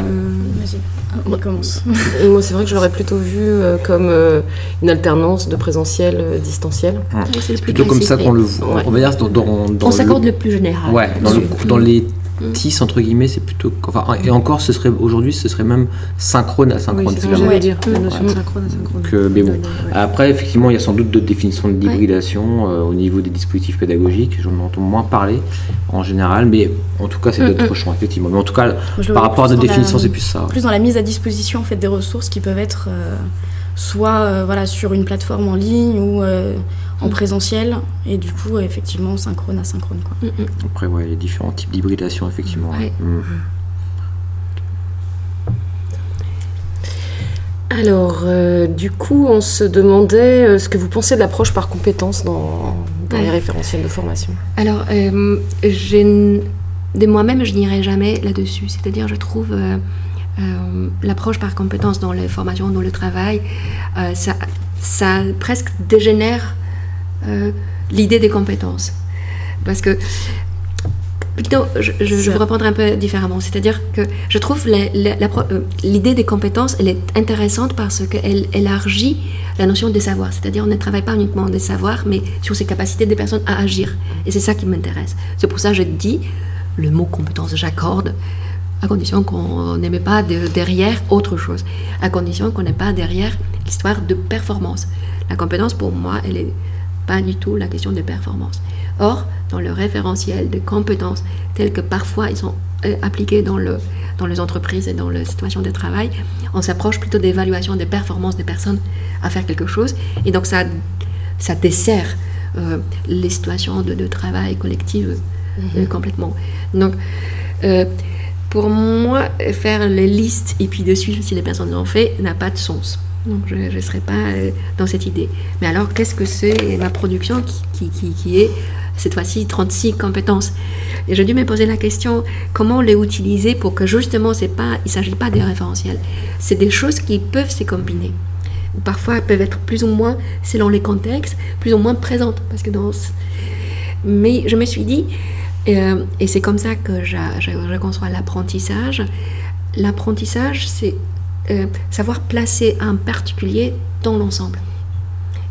On commence. *laughs* Moi, c'est vrai que je l'aurais plutôt vu euh, comme euh, une alternance de présentiel euh, distanciel. Ah. C'est plutôt comme ça qu'on le voit. Ouais. On va dire dans, dans, dans on s'accorde le... le... plus général. Ouais, dans, le, dans les TIS entre guillemets, c'est plutôt. Enfin, et encore, ce serait aujourd'hui, ce serait même synchrone asynchrone. Oui, c'est ce que dire. La notion de synchrone asynchrone. Que, mais bon. Après, effectivement, il y a sans doute d'autres définitions d'hybridation ouais. euh, au niveau des dispositifs pédagogiques. J'en entends moins parler en général, mais en tout cas, c'est d'autres mm -hmm. champs, effectivement. Mais en tout cas, par rapport à d'autres définitions, c'est plus ça. Plus dans la mise à disposition en fait des ressources qui peuvent être euh, soit euh, voilà sur une plateforme en ligne ou euh, en présentiel et du coup effectivement synchrone asynchrone quoi. Mm -hmm. Après ouais les différents types d'hybridation effectivement. Ouais. Mm. Alors euh, du coup on se demandait euh, ce que vous pensez de l'approche par compétence dans, dans ouais. les référentiels de formation. Alors euh, de moi-même je n'irai jamais là-dessus, c'est-à-dire je trouve l'approche par compétence dans les formations, dans le travail, ça, ça presque dégénère euh, l'idée des compétences. Parce que, plutôt, je, je, je vais répondre un peu différemment. C'est-à-dire que je trouve euh, l'idée des compétences, elle est intéressante parce qu'elle élargit la notion des savoirs. C'est-à-dire on ne travaille pas uniquement des savoirs, mais sur ces capacités des personnes à agir. Et c'est ça qui m'intéresse. C'est pour ça que je dis, le mot compétence, j'accorde à condition qu'on n'aimait pas de, derrière autre chose, à condition qu'on n'ait pas derrière l'histoire de performance. La compétence, pour moi, elle est pas du tout la question de performance. Or, dans le référentiel de compétences telles que parfois ils sont euh, appliqués dans, le, dans les entreprises et dans les situations de travail, on s'approche plutôt d'évaluation des performances des personnes à faire quelque chose. Et donc ça, ça dessert euh, les situations de, de travail collective mm -hmm. euh, complètement. Donc, pour moi, faire les listes et puis de suivre si les personnes l'ont fait n'a pas de sens. Donc je ne serai pas euh, dans cette idée. Mais alors, qu'est-ce que c'est ma production qui, qui, qui, est cette fois-ci 36 compétences? Et j'ai dû me poser la question comment les utiliser pour que justement, pas, il ne s'agit pas des référentiels. C'est des choses qui peuvent se combiner. Parfois, elles peuvent être plus ou moins, selon les contextes, plus ou moins présentes. Parce que dans... Mais je me suis dit, euh, et c'est comme ça que je, je, conçois l'apprentissage. L'apprentissage, c'est euh, savoir placer un particulier dans l'ensemble.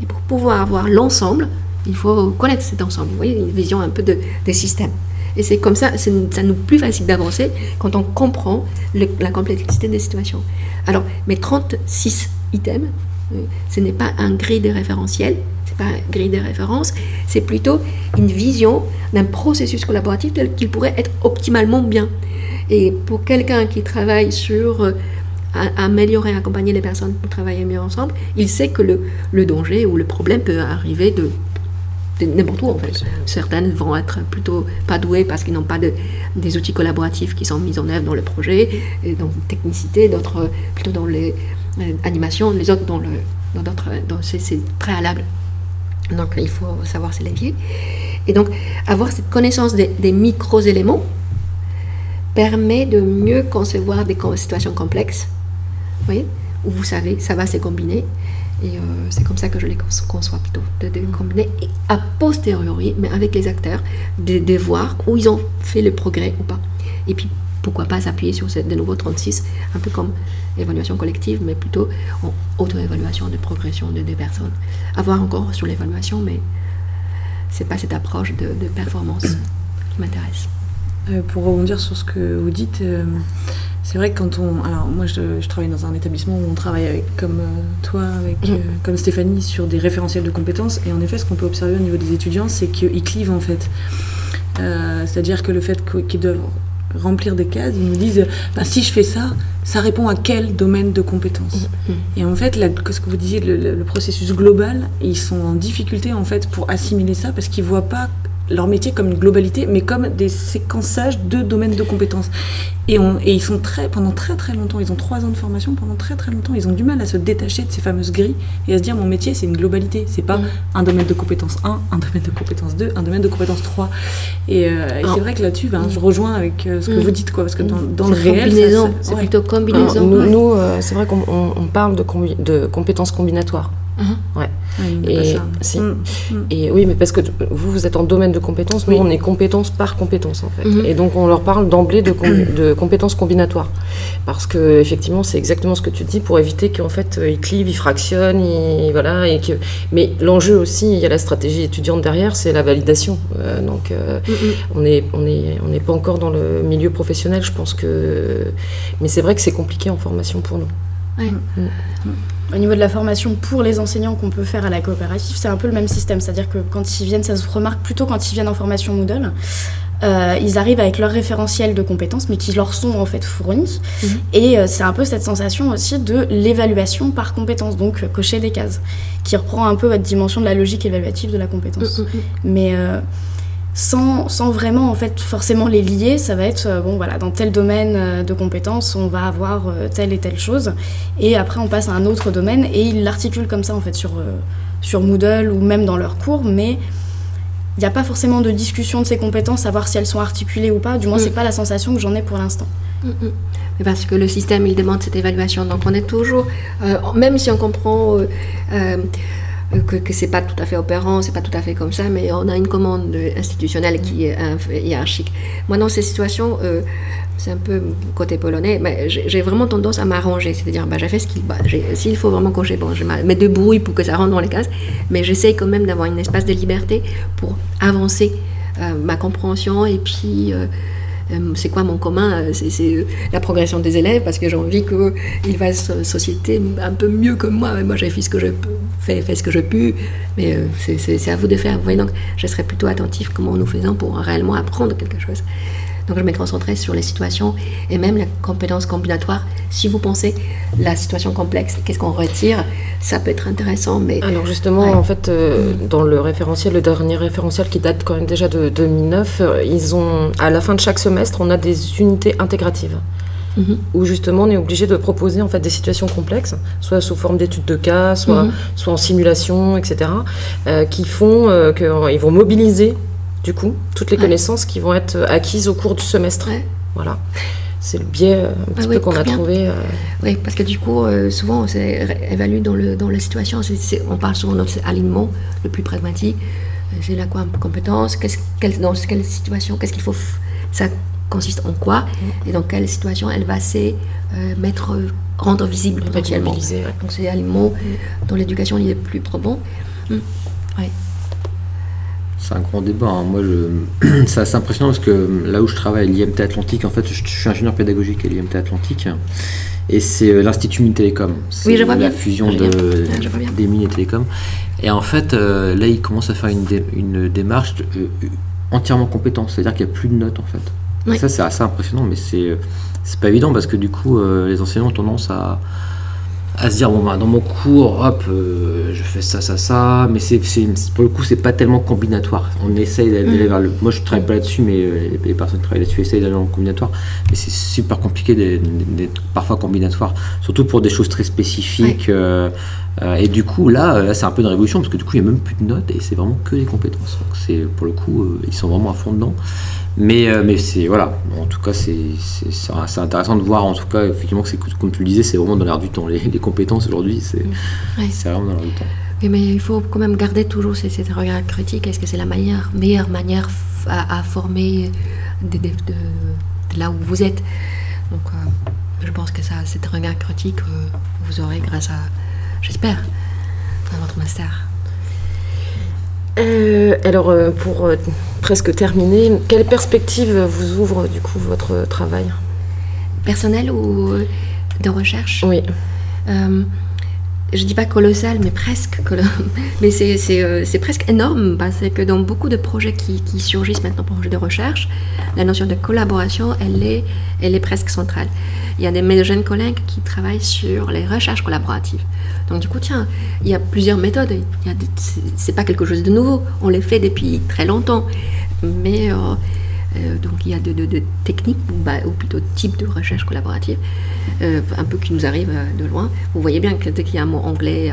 Et pour pouvoir avoir l'ensemble, il faut connaître cet ensemble. Vous voyez, une vision un peu de, des systèmes. Et c'est comme ça, ça nous plus facile d'avancer quand on comprend la complexité des situations. Alors, mes 36 items, euh, ce n'est pas un grille de référentiel, pas un grille de référence, c'est plutôt une vision d'un processus collaboratif tel qu'il pourrait être optimalement bien. Et pour quelqu'un qui travaille sur euh, améliorer, accompagner les personnes pour travailler mieux ensemble, il sait que le, danger ou le problème peut arriver de, n'importe où en fait. Certaines vont être plutôt pas douées parce qu'ils n'ont pas de, des outils collaboratifs qui sont mis en œuvre dans le projet, et donc technicité, d'autres plutôt dans les euh, animations, les autres dans le dans d'autres dans c'est préalable. Donc il faut savoir ces leviers. Et donc avoir cette connaissance des, des micro-éléments permet de mieux concevoir des situations complexes voyez? Où vous savez, ça va se combiner. Et euh, c'est comme ça que je les conçois plutôt, de, de, combiner et a posteriori, mais avec les acteurs, de, de, voir où ils ont fait le progrès ou pas. Et puis, pourquoi pas s'appuyer sur cette de nouveau 36, un peu comme évaluation collective, mais plutôt en auto-évaluation de progression de des personnes. Avoir encore sur l'évaluation, mais c'est pas cette approche de, de performance qui m'intéresse. Euh, pour rebondir sur ce que vous dites, euh, c'est vrai que quand on. Alors, moi, je, je, travaille dans un établissement où on travaille avec, comme euh, toi, avec, euh, comme Stéphanie, sur des référentiels de compétences. Et en effet, ce qu'on peut observer au niveau des étudiants, c'est qu'ils clivent, en fait. C'est-à-dire que le fait qu'ils doivent remplir des cases, ils nous disent bah, si je fais ça, ça répond à quel domaine de compétences Et en fait, là, ce que vous disiez, le, le, processus global, ils sont en difficulté en fait pour assimiler ça parce qu'ils voient pas leur métier comme une globalité, mais comme des séquençages de domaines de compétences. Et, on, et, ils sont très, pendant très très longtemps, ils ont trois ans de formation, pendant très très longtemps, ils ont du mal à se détacher de ces fameuses grilles et à se dire mon métier c'est une globalité, c'est pas mm. un domaine de compétences 1, un domaine de compétences 2, un domaine de compétences 3. Et, euh, et c'est vrai que là-dessus, ben, je rejoins avec euh, ce que mm. vous dites, quoi, parce que dans, dans le réel. C'est plutôt combinaison. nous, nous euh, c'est vrai qu'on on parle de, de compétences combinatoires. Uh-huh. Ouais. et, si. Mm, mm. et oui, mais parce que vous, vous êtes en domaine de compétences, nous, on est compétence par compétence, en fait. Mm-hmm. Et donc, on leur parle d'emblée de, de, compétences combinatoires. Parce que, effectivement, c'est exactement ce que tu dis pour éviter qu'en fait, ils clivent, ils fractionnent, voilà. Et que... Mais l'enjeu aussi, il y a la stratégie étudiante derrière, c'est la validation. Euh, donc, euh, on n'est on est, on est pas encore dans le milieu professionnel, je pense que. Mais c'est vrai que c'est compliqué en formation pour nous. Ouais au niveau de la formation pour les enseignants qu'on peut faire à la coopérative, c'est un peu le même système. C'est-à-dire que quand ils viennent, ça se remarque plutôt quand ils viennent en formation Moodle. Euh, ils arrivent avec leur référentiel de compétences, mais qui leur sont en fait fournis. Mhm. Et euh, c'est un peu cette sensation aussi de l'évaluation par compétence, donc euh, cocher des cases, qui reprend un peu votre dimension de la logique évaluative de la compétence. Mhm, mhm. Mais sans, sans, vraiment en fait forcément les lier. Ça va être euh, bon voilà dans tel domaine euh, de compétences on va avoir euh, telle et telle chose et après on passe à un autre domaine et ils l'articulent comme ça en fait sur sur Moodle ou même dans leurs cours, mais il n'y a pas forcément de discussion de ces compétences, savoir si elles sont articulées ou pas. Du moins, ce mm. c'est pas la sensation que j'en ai pour l'instant. Mm, mm. Parce que le système, il demande cette évaluation. Donc, on est toujours, même si on comprend euh, que, que c'est pas tout à fait opérant, c'est pas tout à fait comme ça, mais on a une commande institutionnelle qui est hiérarchique. Moi, dans ces situations, euh, c'est un peu côté polonais, mais j'ai vraiment tendance à m'arranger, c'est-à-dire, bah, j'ai fait ce qu'il, bah, s'il faut vraiment cocher, bon, je mets de bruit pour que ça rentre dans les cases, mais j'essaye quand même d'avoir un espace de liberté pour avancer euh, ma compréhension et puis euh, c'est quoi mon commun euh, C'est euh, la progression des élèves, parce que j'ai envie qu'ils fassent société un peu mieux que moi. Moi, j'ai fait ce que je fait, fait ce que je pu, mais c'est à vous de faire. Vous voyez, donc, je serais plutôt attentif comment nous faisons pour réellement apprendre quelque chose. Donc je me concentrer sur les situations et même la compétence combinatoire. Si vous pensez la situation complexe, qu'est-ce qu'on retire Ça peut être intéressant, mais... Alors justement, en fait, euh, dans le référentiel, le dernier référentiel qui date quand même déjà de 2009, euh, ils ont, à la fin de chaque semestre, on a des unités intégratives. Mhm. où justement on est obligé de proposer en fait des situations complexes, soit sous forme d'études de cas, soit, mhm. soit en simulation, etc., euh, qui font qu'ils vont mobiliser du coup, toutes les connaissances qui vont être acquises au cours du semestre. Voilà. C'est le biais euh, un petit ah peu qu'on a trouvé. Euh. Oui, parce que du coup, euh, souvent, on s'évalue dans, le, dans la situation. on parle souvent de notre alignement le plus pragmatique. C'est la quoi, compétence quelle, Dans quelle situation Qu'est-ce qu'il faut Ça consiste en quoi. Et dans quelle situation elle va se mettre, rendre visible potentiellement. Donc, c'est l'alignement dans l'éducation, il est plus probant. Mm. C'est un grand débat. Hein. Moi, je... *clears throat* c'est assez impressionnant parce que là où je travaille, l'IMT Atlantique, en fait, je, suis ingénieur pédagogique à l'IMT Atlantique. Et c'est euh, l'Institut Mines Télécom. Oui, je vois la fusion de, des mines et télécom. Et en fait, euh, là, ils commencent à faire une, une démarche euh, entièrement compétente. C'est-à-dire qu'il n'y a plus de notes, en fait. Ça, c'est assez impressionnant, mais c'est, c'est pas évident parce que du coup, les enseignants ont tendance à à se dire bon bah, dans mon cours hop euh, je fais ça ça ça mais c'est pour le coup c'est pas tellement combinatoire. On essaye d'aller mm. vers le moi je travaille pas là-dessus mais euh, les, personnes qui travaillent là-dessus essayent d'aller le combinatoire mais c'est super compliqué d'être parfois combinatoire surtout pour des choses très spécifiques euh, et du coup là, là c'est un peu une révolution parce que du coup il n'y a même plus de notes et c'est vraiment que des compétences. Donc c'est pour le coup ils sont vraiment à fond dedans mais, euh, mais c'est voilà, en tout cas, c'est intéressant de voir en tout cas effectivement que c'est comme tu le disais, c'est vraiment dans l'air du temps. Les, compétences aujourd'hui, c'est vraiment dans l'air du temps. mais il faut quand même garder toujours cette regard critique. Est-ce que c'est la meilleure, meilleure manière à, former de, là où vous êtes? Donc, euh, je pense que ça, cette regard critique, euh, vous aurez grâce à, j'espère, à votre master. Euh, alors, euh, pour euh, presque terminer, quelle perspective vous ouvre du coup votre travail? Personnel ou de recherche? Oui. Je dis pas colossal, mais presque. *laughs* Mais euh, c'est presque énorme parce que dans beaucoup de projets qui, surgissent maintenant, projets de recherche, la notion de collaboration, elle est, presque centrale. Il y a des mes jeunes collègues qui travaillent sur les recherches collaboratives. Donc du coup, tiens, il y a plusieurs méthodes. C'est pas quelque chose de nouveau. On les fait depuis très longtemps, mais euh, donc il y a de, techniques, bah, ou plutôt types de recherche collaborative, euh, un peu qui nous arrivent de loin. Vous voyez bien que dès qu'il y a un mot anglais,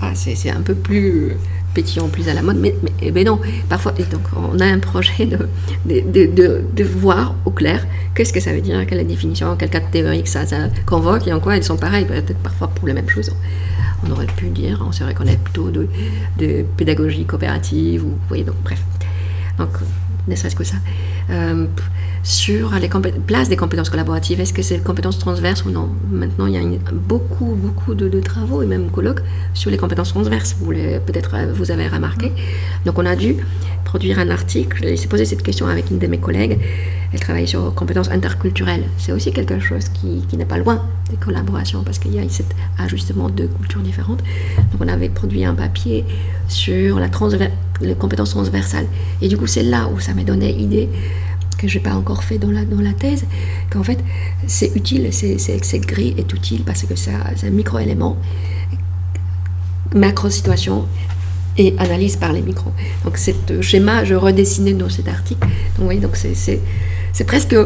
ah, c'est un peu plus pétillant, plus à la mode, mais, eh ben non, parfois, donc on a un projet de, de, de, voir au clair qu'est-ce que ça veut dire, quelle est la définition, quel cas théorique ça, ça convoque, et en quoi elles sont pareilles, peut-être parfois pour les mêmes choses. On aurait pu dire, on serait qu'on est plutôt de, de pédagogie coopérative, ou, vous voyez, donc bref. Donc, ne serait-ce que ça. Euh, sur les places des compétences collaboratives, est-ce que c'est compétences transverses ou non? Maintenant, il y a beaucoup, beaucoup de, travaux et même colloques sur les compétences transverses. Vous peut-être euh, vous avez remarqué. Donc, on a dû produire un article. Il s'est posé cette question avec une de mes collègues. Elle travaille sur compétences interculturelles. C'est aussi quelque chose qui, n'est pas loin des collaborations parce qu'il y a cet ajustement de cultures différentes. Donc, on avait produit un papier sur la les compétences transversales. Et du coup, c'est là où ça m'a donné idée que je n'ai pas encore fait dans la, dans la thèse, qu'en fait, c'est utile, c'est, cette grille est utile parce que c'est un micro-élément, macro-situation et analyse par les micros. Donc, ce schéma, je redessinais dans cet article. Donc, oui, donc c'est, presque.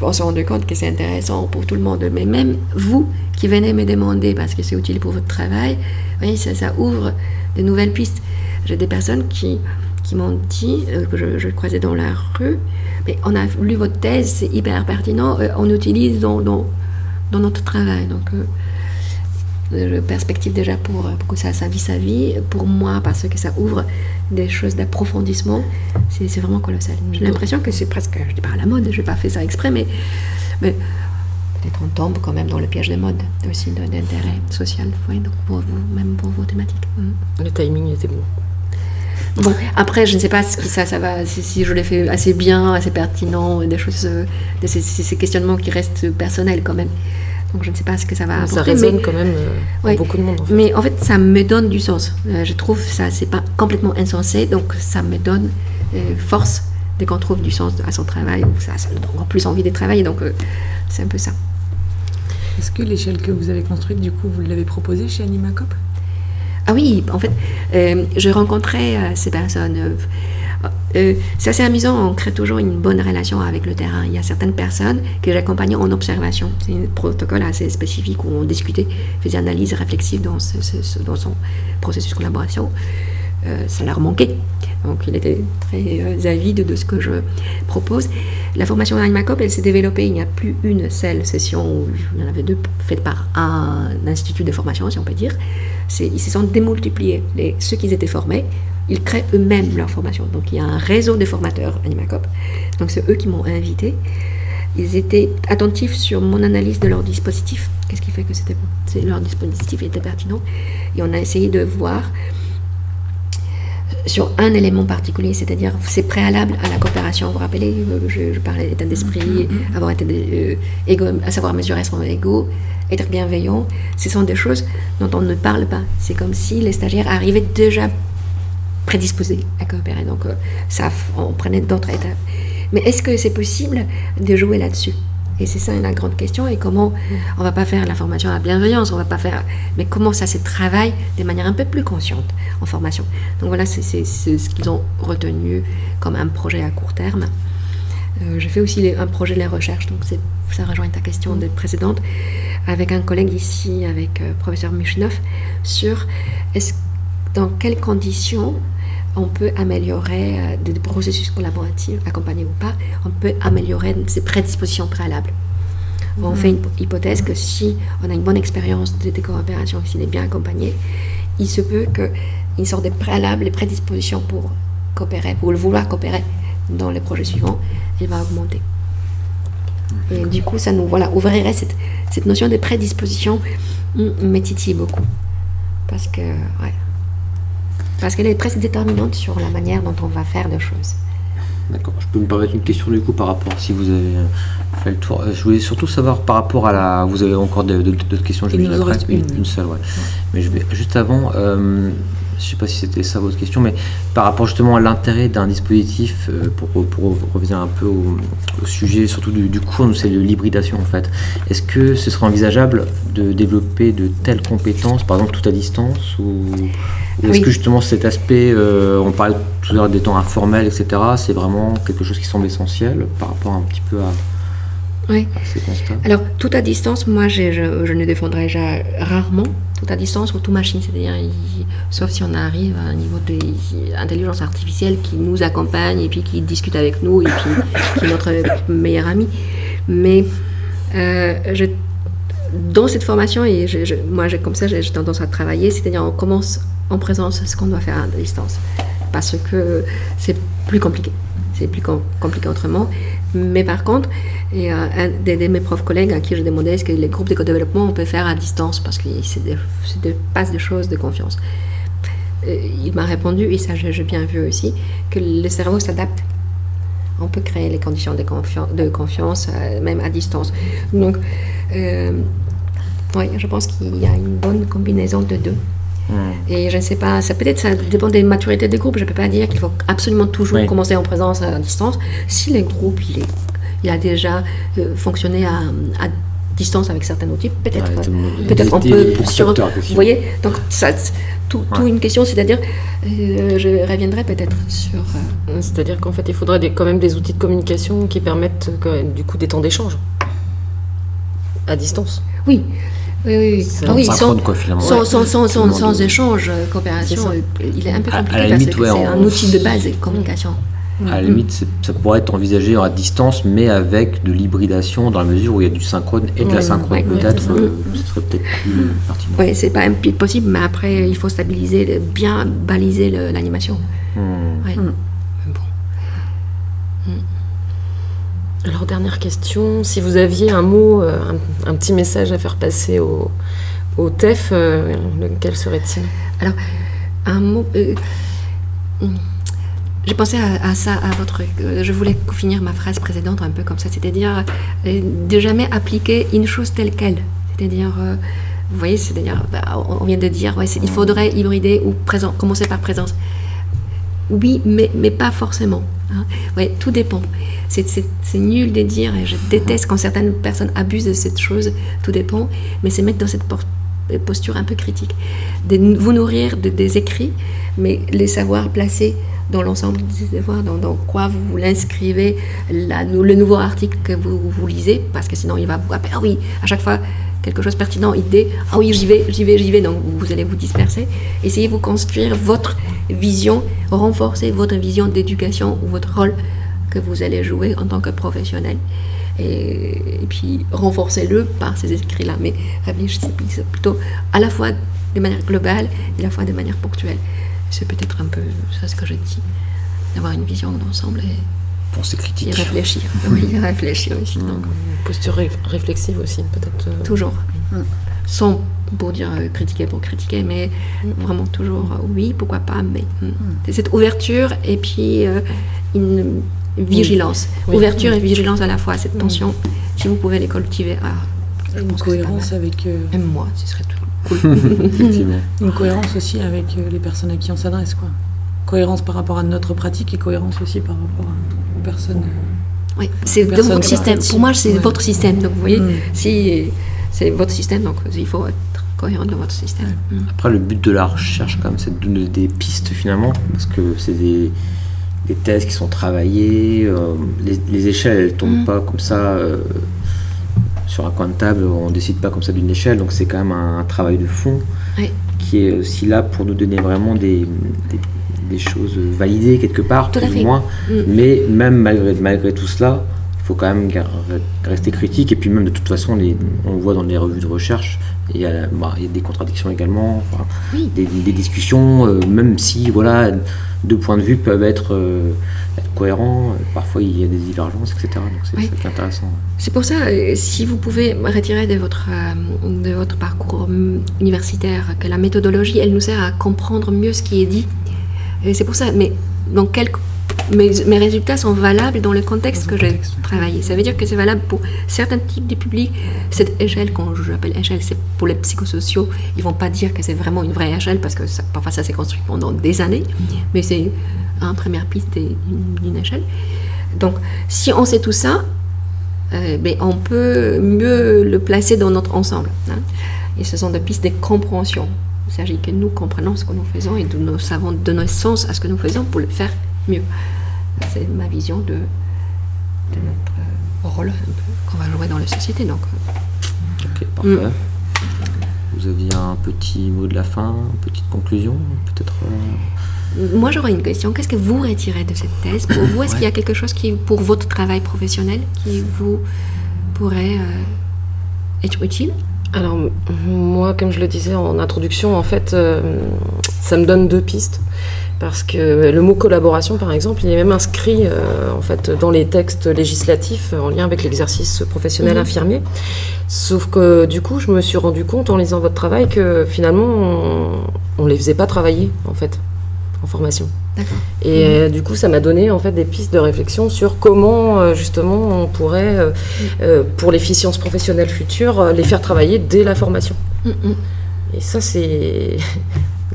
On se rend compte que c'est intéressant pour tout le monde, mais même vous qui venez me demander parce que c'est utile pour votre travail, oui, ça, ça ouvre de nouvelles pistes. J'ai des personnes qui, qui m'ont dit, euh, que je, croisais dans la rue, on a lu votre thèse, c'est hyper pertinent, euh, on utilise dans, dans, dans, notre travail. Donc, euh, perspective déjà pour, pour, que ça, ça vit sa vie, pour moi, parce que ça ouvre des choses d'approfondissement, c'est vraiment colossal. J'ai l'impression que c'est presque, je dis pas à la mode, je n'ai pas fait ça exprès, mais, mais peut-être on tombe quand même dans le piège des modes aussi d'intérêt social, oui, donc pour vous, même pour vos thématiques. Le timing était bon. Bon, après, je ne sais pas si ça, ça va, si, je l'ai fait assez bien, assez pertinent, des choses, euh, ces, ces, questionnements qui restent personnels quand même. Donc je ne sais pas ce que ça va apporter. Ça résonne quand même euh, beaucoup de monde. En fait. Mais en fait, ça me donne du sens. Euh, je trouve ça, c'est pas complètement insensé, donc ça me donne force dès qu'on trouve du sens à son travail. Ça, ça me donne encore plus envie de travailler. Donc c'est un peu ça. Est-ce que l'échelle que vous avez construite, du coup, vous l'avez proposée chez Animacop? Ah oui, en fait, euh, je rencontrais euh, ces personnes. Euh, c'est assez amusant, on crée toujours une bonne relation avec le terrain. Il y a certaines personnes que j'accompagnais en observation. C'est un protocole assez spécifique où on discutait, faisait analyse réflexive dans, dans son processus de collaboration. Ça leur manquait. Donc il était très avide de ce que je propose. La formation d'Animacop, elle s'est développée. Il n'y a plus une seule session, où il y en avait deux faites par un institut de formation, si on peut dire ils se sont démultipliés. Ceux qui étaient formés, ils créent eux-mêmes leur formation. Donc il y a un réseau de formateurs Animacop. Donc c'est eux qui m'ont invité. Ils étaient attentifs sur mon analyse de leur dispositif. Qu'est-ce qui fait que c'était Leur dispositif était pertinent. Et on a essayé de voir sur un élément particulier, c'est-à-dire c'est préalable à la coopération. Vous vous rappelez, euh, je, parlais d'état d'esprit, mm-hmm. avoir été euh, à savoir mesurer son ego, être bienveillant. Ce sont des choses dont on ne parle pas. C'est comme si les stagiaires arrivaient déjà prédisposés à coopérer. Donc euh, ça, on prenait d'autres étapes. Mais est-ce que c'est possible de jouer là-dessus? Et c'est ça la grande question. Et comment on va pas faire la formation à la bienveillance, on va pas faire. Mais comment ça se travaille de manière un peu plus consciente en formation. Donc voilà, c'est ce qu'ils ont retenu comme un projet à court terme. Euh, je fais aussi un projet de la recherche, donc ça rejoint ta question de précédente, avec un collègue ici, avec euh, professeur Michnov, sur est dans quelles conditions on peut améliorer euh, des processus collaboratifs, accompagnés ou pas, on peut améliorer ces prédispositions préalables. On fait une hypothèse que si on a une bonne expérience de, coopération, s'il est bien accompagné, il se peut qu'il sorte des préalables, les prédispositions pour coopérer, pour le vouloir coopérer dans les projets suivants, il va augmenter. Et du coup, ça nous voilà, ouvrirait cette, cette notion de prédisposition me titille beaucoup. Parce que, ouais, parce qu'elle est presque déterminante sur la manière dont on va faire des choses. D'accord. Je peux me permettre une question du coup par rapport si vous avez euh, fait le tour. Euh, Je voulais surtout savoir par rapport à la. Vous avez encore d'autres questions Je Il vais nous en reste une, seule, ouais. Mais je vais juste avant. euh, je sais pas si c'était ça votre question, mais par rapport justement à l'intérêt d'un dispositif, euh, pour, pour revenir un peu au, au sujet, surtout du, du cours, nous c'est de l'hybridation en fait. Est-ce que ce serait envisageable de développer de telles compétences, par exemple tout à distance, ou, ou est-ce Oui. que justement cet aspect, euh, on parlait l'heure des temps informels, etc., c'est vraiment quelque chose qui semble essentiel par rapport un petit peu à, Oui. à ces constats Alors, tout à distance, moi, je, je- je ne défendrai déjà rarement tout à distance ou tout machine. C'est-à-dire, sauf si on arrive à un niveau d'intelligence artificielle qui nous accompagne et puis qui discute avec nous et puis *laughs* qui est notre meilleur ami. Mais euh, je- dans cette formation, et moi, j'ai- comme ça, j'ai tendance à travailler, c'est-à-dire, on commence en présence ce qu'on doit faire à distance. Parce que c'est plus compliqué. C'est plus com- compliqué autrement. Mais par contre, et, euh, un des, de mes profs collègues à qui je demandais est-ce que les groupes de co-développement on peut faire à distance? Parce que c'est des, c'est des- passe des choses de confiance. Il m'a répondu, et ça j'ai bien vu aussi, que le cerveau s'adapte. On peut créer les conditions de, confian- de confiance euh, même à distance. Donc, euh, je pense qu'il y a une bonne combinaison de deux. Hmm. Et je ne sais pas, ça peut-être ça dépend des maturités des groupes. Je ne peux pas dire qu'il faut absolument toujours Oui. commencer en présence à distance. Si les groupes, il, est, il a déjà euh, fonctionné à, à distance avec certains outils, peut-être Ouais, euh, peut-être on peut des sur, vous voyez donc ça tout, tout une question c'est-à-dire euh, je reviendrai peut-être sur euh, C'est-à-dire qu'en fait, il faudrait des- quand même des outils de communication qui permettent quand même, du coup des temps d'échange à distance. oui oui, oui, oui. Ah oui, synchrone, sans, quoi, finalement. sans, sans, sans, sans, Demande sans de- échange, euh, coopération, euh, il est un peu À- à compliqué la parce limite, que ouais, c'est un on- outil de base de communication. À la limite, c'est- ça pourrait être envisagé à distance, mais avec de l'hybridation dans la mesure où il y a du synchrone et de la synchrone. ouais, peut-être, euh, ce serait peut-être plus pertinent. Oui, c'est pas impossible, mais après, il faut stabiliser, bien baliser l'animation. Hmm. Ouais. Mm. Bon. Alors dernière question, si vous aviez un mot, euh, un, petit message à faire passer au, TEF, euh, lequel serait-il? Un mot. euh, J'ai pensé à, ça, à votre. euh, je voulais finir ma phrase précédente un peu comme ça, c'est-à-dire de jamais appliquer une chose telle qu'elle. C'est-à-dire, vous voyez, c'est-à-dire, bah, on vient de dire, ouais, il faudrait hybrider ou présent, commencer par présence. Oui, mais, mais pas forcément. hein. Ouais, tout dépend. C'est- nul de dire, et je déteste quand certaines personnes abusent de cette chose, tout dépend, mais c'est mettre dans cette por- posture un peu critique. De vous nourrir de, des écrits, mais les savoir placer dans l'ensemble des devoirs, dans, quoi vous l'inscrivez, le nouveau article que vous, vous lisez, parce que sinon il va vous rappeler, ah oui, à chaque fois quelque chose pertinent, idée, ah oui, j'y vais, j'y vais, j'y vais, donc vous allez vous disperser. Essayez de vous construire votre vision, renforcer votre vision d'éducation ou votre rôle que vous allez jouer en tant que professionnel. Et, et puis renforcez-le par ces écrits-là, mais réfléchissez plutôt à la fois de manière globale et à la fois de manière ponctuelle. C'est peut-être un peu ça ce que je dis, d'avoir une vision d'ensemble et, Pensée et critique. réfléchir. Oui, réfléchir aussi. donc. Une Posture ré- réflexive aussi, peut-être. euh, Toujours. Mm. Sans pour dire euh, critiquer pour critiquer, mais vraiment toujours euh, oui, pourquoi pas, mais. mm. C'est cette ouverture et puis euh, une vigilance. Oui. Ouverture et vigilance à la fois, cette tension, si vous pouvez les cultiver. Ah, je Une cohérence avec euh, Même moi, ce serait tout. *laughs* *laughs* Une cohérence aussi avec euh, les personnes à qui on s'adresse quoi. Cohérence par rapport à notre pratique et cohérence aussi par rapport à- aux personnes. euh, Oui, c'est de votre système. Pour moi, c'est Ouais. votre système. Donc, vous voyez, Mm. si c'est votre système, donc il faut être cohérent dans votre système. Mm. Après, le but de la recherche, quand même, c'est de donner des pistes finalement, parce que c'est des, des thèses qui sont travaillées. euh, les, les échelles, elles tombent Mm. pas comme ça euh, sur un coin de table. On décide pas comme ça d'une échelle, donc c'est quand même un, travail de fond Oui. qui est aussi là pour nous donner vraiment des, des, des choses validées quelque part, Tout plus ou moins. Mm. Mais même malgré, malgré tout cela, faut quand même rester critique. Et puis même de toute façon, les, on voit dans les revues de recherche, il y a, bah, il y a des contradictions également, enfin, Oui. des, des discussions, euh, même si voilà, deux points de vue peuvent être, euh, être cohérents, euh, parfois il y a des divergences, etc. Donc c'est Oui. intéressant. C'est pour ça, euh, si vous pouvez retirer de votre, euh, de votre parcours hum, universitaire que la méthodologie, elle nous sert à comprendre mieux ce qui est dit. Et c'est pour ça, mais dans quel mes, mes résultats sont valables dans le contexte que j'ai travaillé. Ça veut dire que c'est valable pour certains types de publics. Cette échelle, quand j'appelle échelle, c'est pour les psychosociaux. Ils vont pas dire que c'est vraiment une vraie échelle parce que ça, parfois ça s'est construit pendant des années, mais c'est une première piste et une, une échelle. Donc, si on sait tout ça, euh, ben, on peut mieux le placer dans notre ensemble. hein. Et ce sont des pistes de compréhension. Il s'agit que nous comprenons ce que nous faisons et nous savons donner sens à ce que nous faisons pour le faire mieux. C'est ma vision de, de notre euh, rôle qu'on va jouer dans la société. Donc, euh, Ok, parfait. Vous aviez un petit mot de la fin, une petite conclusion, peut-être euh, moi, j'aurais une question. Qu'est-ce que vous retirez de cette thèse? Pour vous, est-ce qu'il y a quelque chose qui, pour votre travail professionnel, qui vous pourrait euh, être utile? Alors, moi, comme je le disais en introduction, en fait, euh, ça me donne deux pistes. Parce que le mot collaboration, par exemple, il est même inscrit euh, en fait, dans les textes législatifs euh, en lien avec l'exercice professionnel Mhm. infirmier. Sauf que du coup, je me suis rendu compte en lisant votre travail que finalement, on ne les faisait pas travailler, en fait, en formation. Et euh, du coup, ça m'a donné en fait des pistes de réflexion sur comment euh, justement on pourrait, euh, pour l'efficience professionnelle future, les faire travailler dès la formation. Mm. Et ça, c'est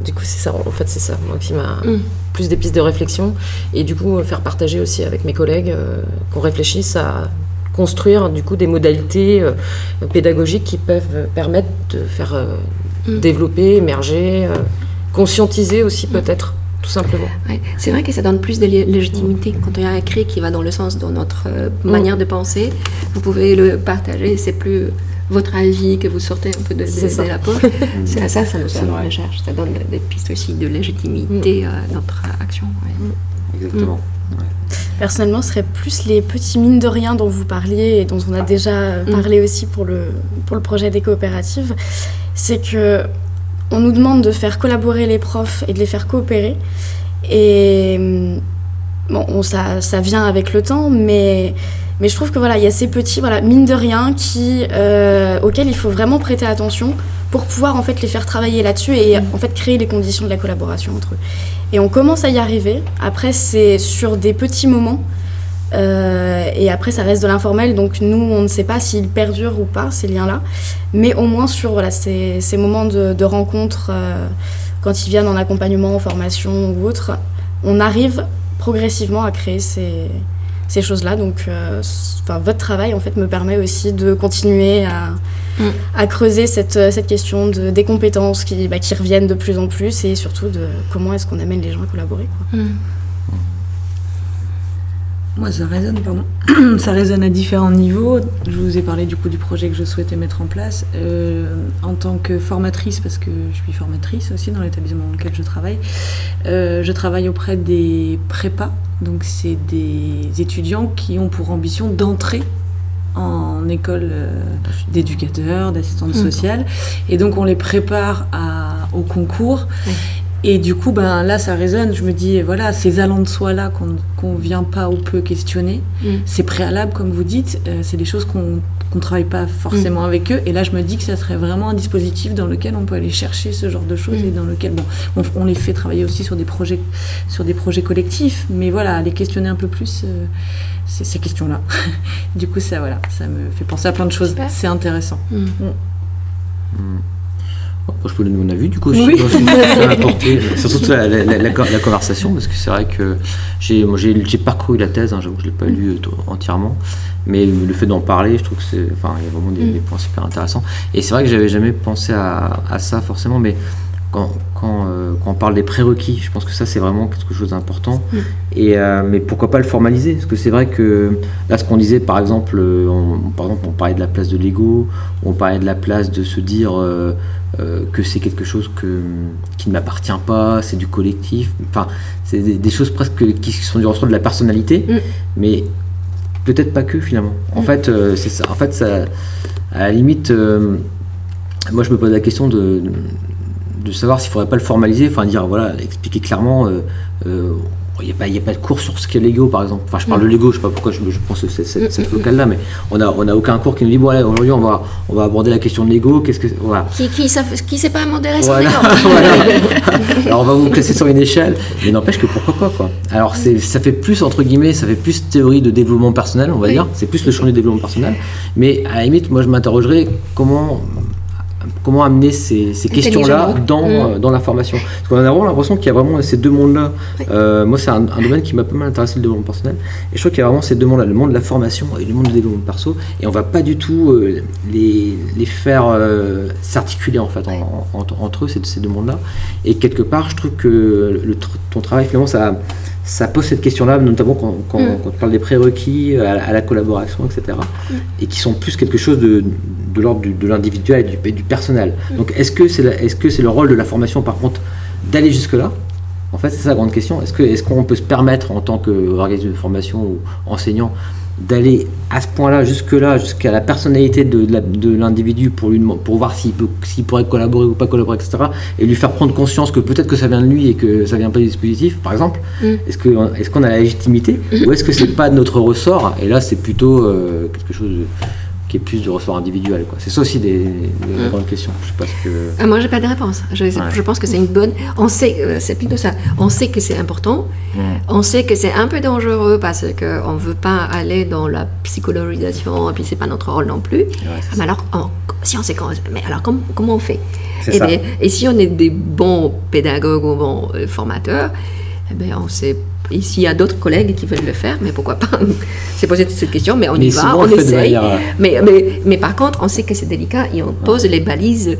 du coup c'est ça. En fait, c'est ça moi qui m'a Mm. plus des pistes de réflexion et du coup faire partager aussi avec mes collègues euh, qu'on réfléchisse à construire du coup des modalités euh, pédagogiques qui peuvent permettre de faire euh, Mm. développer, émerger, conscientiser aussi peut-être, tout simplement. Ouais, C'est vrai que ça donne plus de lé- légitimité. Quand il y a un cri qui va dans le sens de notre manière de penser, vous pouvez le partager. C'est plus votre avis que vous sortez un peu de, de- ça. de la poche. *laughs* C'est à ça, ça nous sert de recherche. Ça donne des pistes aussi de légitimité à notre action. ouais. Exactement. Personnellement, ce serait plus les petits mines de rien dont vous parliez et dont on a déjà euh, parlé aussi pour le, pour le projet des coopératives. C'est que on nous demande de faire collaborer les profs et de les faire coopérer. Et bon, on- ça, ça vient avec le temps, mais, mais je trouve que voilà, il y a ces petits voilà, mines de rien qui, euh, auxquels il faut vraiment prêter attention pour pouvoir en fait les faire travailler là-dessus et en fait créer les conditions de la collaboration entre eux. Et on commence à y arriver. Après, c'est sur des petits moments. Euh, et après, ça reste de l'informel. Donc, nous, on ne sait pas s'ils perdurent ou pas, ces liens-là. Mais au moins, sur voilà, ces, ces moments de, de rencontre, euh, quand ils viennent en accompagnement, en formation ou autre, on arrive progressivement à créer ces, ces choses-là. Donc, euh, enfin, votre travail, en fait, me permet aussi de continuer à, Mm. à creuser cette, euh, cette question de, des compétences qui, bah, qui reviennent de plus en plus et surtout de comment est-ce qu'on amène les gens à collaborer. Quoi. Mm. Moi, ça résonne, pardon. *clears throat* ça résonne à différents niveaux. Je vous ai parlé du coup du projet que je souhaitais mettre en place. Euh, en tant que formatrice, parce que je suis formatrice aussi dans l'établissement dans lequel je travaille, euh, je travaille auprès des prépas. Donc, c'est des étudiants qui ont pour ambition d'entrer en école euh, d'éducateur, d'assistante Mhm. sociale. Et donc, on les prépare à- au concours. Et du coup, ben, là, ça résonne. Je me dis, voilà, ces allants de soi-là qu'on qu'on vient pas ou peu questionner, Mm. c'est préalable, comme vous dites. euh, c'est des choses qu'on qu'on travaille pas forcément avec eux. Et là, je me dis que ça serait vraiment un dispositif dans lequel on peut aller chercher ce genre de choses Mm. et dans lequel, bon, on, on les fait travailler aussi sur des projets, sur des projets collectifs. Mais voilà, les questionner un peu plus, euh, ces questions-là. *laughs* du coup, ça, voilà, ça me fait penser à plein de choses. C'est intéressant. Je peux donner mon avis du coup. Oui. Apporté, *laughs* surtout la, la, la, la, la conversation, parce que c'est vrai que j'ai parcouru la thèse, hein, j'avoue que je ne l'ai pas lu euh, entièrement, mais le fait d'en parler, je trouve que c'est. Enfin, il y a vraiment des, Mm. des points super intéressants. Et c'est vrai que j'avais jamais pensé à, à ça forcément, mais quand, quand, euh, quand on parle des prérequis, je pense que ça c'est vraiment quelque chose d'important. Mm. Et, euh, mais pourquoi pas le formaliser? Parce que c'est vrai que là, ce qu'on disait, par exemple, on, par exemple, on parlait de la place de l'ego, on parlait de la place de se dire euh, que c'est quelque chose que, qui ne m'appartient pas, c'est du collectif. Enfin, c'est des, des choses presque qui sont du ressort de la personnalité, Mm. mais peut-être pas que finalement. En Mm. fait, euh, c'est ça. En fait, ça, à la limite, euh, moi je me pose la question de, de savoir s'il faudrait pas le formaliser, enfin dire voilà, expliquer clairement. euh, euh, il n'y a, pas- y a pas de cours sur ce qu'est Lego, par exemple. Enfin, je parle de Lego, je sais pas pourquoi je, je pense que c'est cette, cette locale-là, mais on n'a on a aucun cours qui nous dit, bon, allez, aujourd'hui, on va, on va aborder la question de Lego. Qu'est-ce que. Voilà. Qui, savent- qui sait pas modérer son *laughs* Voilà. Alors on va vous classer sur une échelle, mais n'empêche que pourquoi pas quoi. Alors c'est, ça fait plus entre guillemets, ça fait plus théorie de développement personnel, on va dire. C'est plus le champ du développement personnel. Mais à la limite, moi je m'interrogerais comment comment amener ces, ces questions-là dans, euh, dans la formation. Parce qu'on a vraiment l'impression qu'il y a vraiment ces deux mondes-là. Euh, moi c'est un, un domaine qui m'a pas mal intéressé le développement personnel. Et je trouve qu'il y a vraiment ces deux mondes-là, le monde de la formation et le monde du développement perso. Et on va pas du tout euh, les, les faire s'articuler en fait en- en- entre, entre eux, ces, ces deux mondes-là. Et quelque part, je trouve que le, ton travail finalement, ça, ça pose cette question-là, notamment quand, quand, Mm. quand tu parles des prérequis à, la- à la collaboration, etc. Et qui sont plus quelque chose de, de l'ordre de l'individuel et du, et du personnel. Donc est-ce que c'est le rôle de la formation par contre d'aller jusque-là? En fait, c'est ça la grande question. Est-ce que- est-ce qu'on peut se permettre, en tant qu'organisme de formation ou enseignant, d'aller à ce point-là, jusque-là, jusqu'à la personnalité de, l'individu pour, lui, pour voir s'il, peut, s'il pourrait collaborer ou pas collaborer, etc. Et lui faire prendre conscience que peut-être que ça vient de lui et que ça vient pas du dispositif, par exemple. Mm. Est-ce, que, est-ce qu'on a la légitimité ou est-ce que c'est pas de notre ressort? Et là, c'est plutôt euh, quelque chose de- qui est plus du ressort individuel. Quoi. C'est ça aussi des, des grandes questions. Je sais pas ce que. Ah, Moi, j'ai pas de réponse. Je, je pense que c'est une bonne. On sait, euh, c'est plutôt ça. On sait que c'est important. On sait que c'est un peu dangereux parce que on veut pas aller dans la psychologisation et puis c'est pas notre rôle non plus. Ah, mais alors, on- si on sait comment, mais alors comment, comment on fait? C'est et, ça. bien, et si on est des bons pédagogues ou bons euh, formateurs, eh bien, on sait. Et s'il y a d'autres collègues qui veulent le faire, mais pourquoi pas *laughs* C'est poser cette question, mais on Mais y va, on essaye. manière, euh, Mais, mais, mais par contre, on sait que c'est délicat et on pose les balises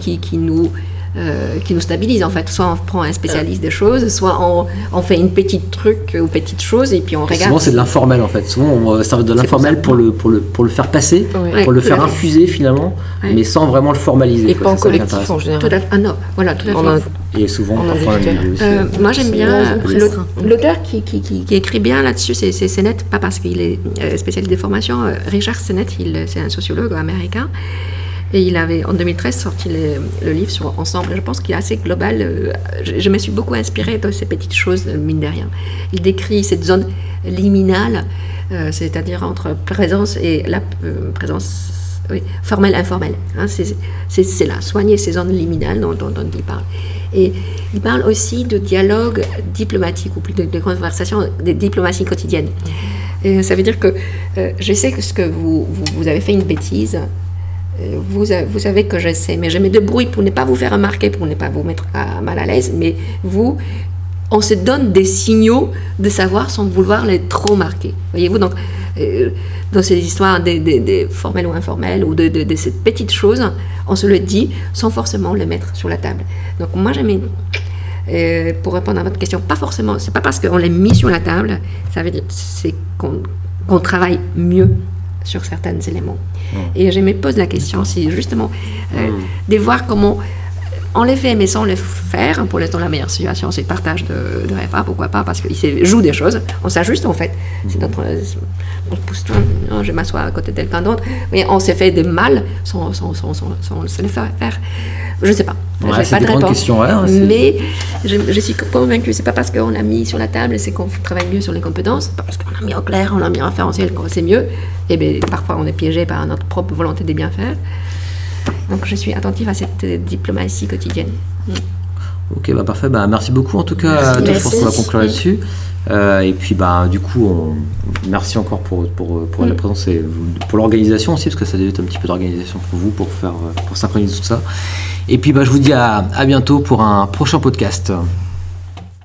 qui, qui nous, euh, qui nous stabilisent en fait. Soit on prend un spécialiste des choses, soit on, on fait une petite truc ou petite chose et puis on regarde. Souvent, c'est de l'informel en fait. Souvent, on va servir de pour l'informel pour, le, pour, le, pour le faire passer, pour le faire infuser finalement, mais sans vraiment le formaliser. Et quoi. pas en collectif en Tout général. à. Ah non, voilà, tout à fait. Et souvent, En parfois, individuel aussi. Euh, moi, j'aime bien l'auteur qui, qui, qui, qui écrit bien là-dessus, c'est Sennett, pas parce qu'il est euh, spécialiste des formations. euh, Richard Sennett, il- c'est un sociologue américain. Et il avait en 2013 sorti le, le livre sur Ensemble. Je pense qu'il est assez global. euh, Je, je me suis beaucoup inspirée de ces petites choses, mine de rien. Il décrit cette zone liminale, euh, c'est-à-dire entre présence et la euh, présence oui, formelle, informelle. Hein, c'est- là, soigner ces zones liminales dont, dont- dont il parle. Et il parle aussi de dialogue diplomatique, ou plus de, de conversation, de diplomatie quotidienne. Et ça veut dire que euh, je sais que ce que vous, vous, vous avez fait une bêtise, vous, vous savez que je sais, mais je me débrouille pour ne pas vous faire remarquer, pour ne pas vous mettre à- mal à l'aise, mais vous, on se donne des signaux de savoir sans vouloir les trop marquer. Voyez-vous, donc, euh, dans ces histoires des, formelles ou informelles, ou de, de, de ces petites choses, on se le dit sans forcément le mettre sur la table. Donc, moi, j'aime, euh, pour répondre à votre question, pas forcément, c'est pas parce qu'on l'a mis sur la table, ça veut dire qu'on travaille mieux sur certains éléments. Et je me pose la question si justement euh, de voir comment on les fait mais sans les faire. Pour l'instant, la meilleure situation, c'est le partage de, de repas, pourquoi pas, parce qu'il se joue des choses, on s'ajuste en fait. C'est notre, on se pousse tout, je m'assois à côté de quelqu'un d'autre, mais on s'est fait des mal sans, sans, sans, sans, sans se le faire. Je ne sais pas. Ouais, J'ai c'est pas de réponse. hein, c'est- mais je, je suis convaincue, c'est pas parce qu'on a mis sur la table, c'est qu'on travaille mieux sur les compétences, pas parce qu'on a mis en clair, on a mis en référentiel, qu'on c'est mieux. Et bien, parfois, on est piégé par notre propre volonté de bien faire. Donc, je suis attentive à cette euh, diplomatie quotidienne. Ok, bah parfait. Bah, merci beaucoup en tout cas. à toi. Je pense qu'on va conclure là-dessus. Euh, et puis, bah, du coup, on... merci encore pour, pour, pour la présence et pour l'organisation aussi, parce que ça devait être un petit peu d'organisation pour vous, pour, faire, pour synchroniser tout ça. Et puis, bah, je vous dis à, à bientôt pour un prochain podcast.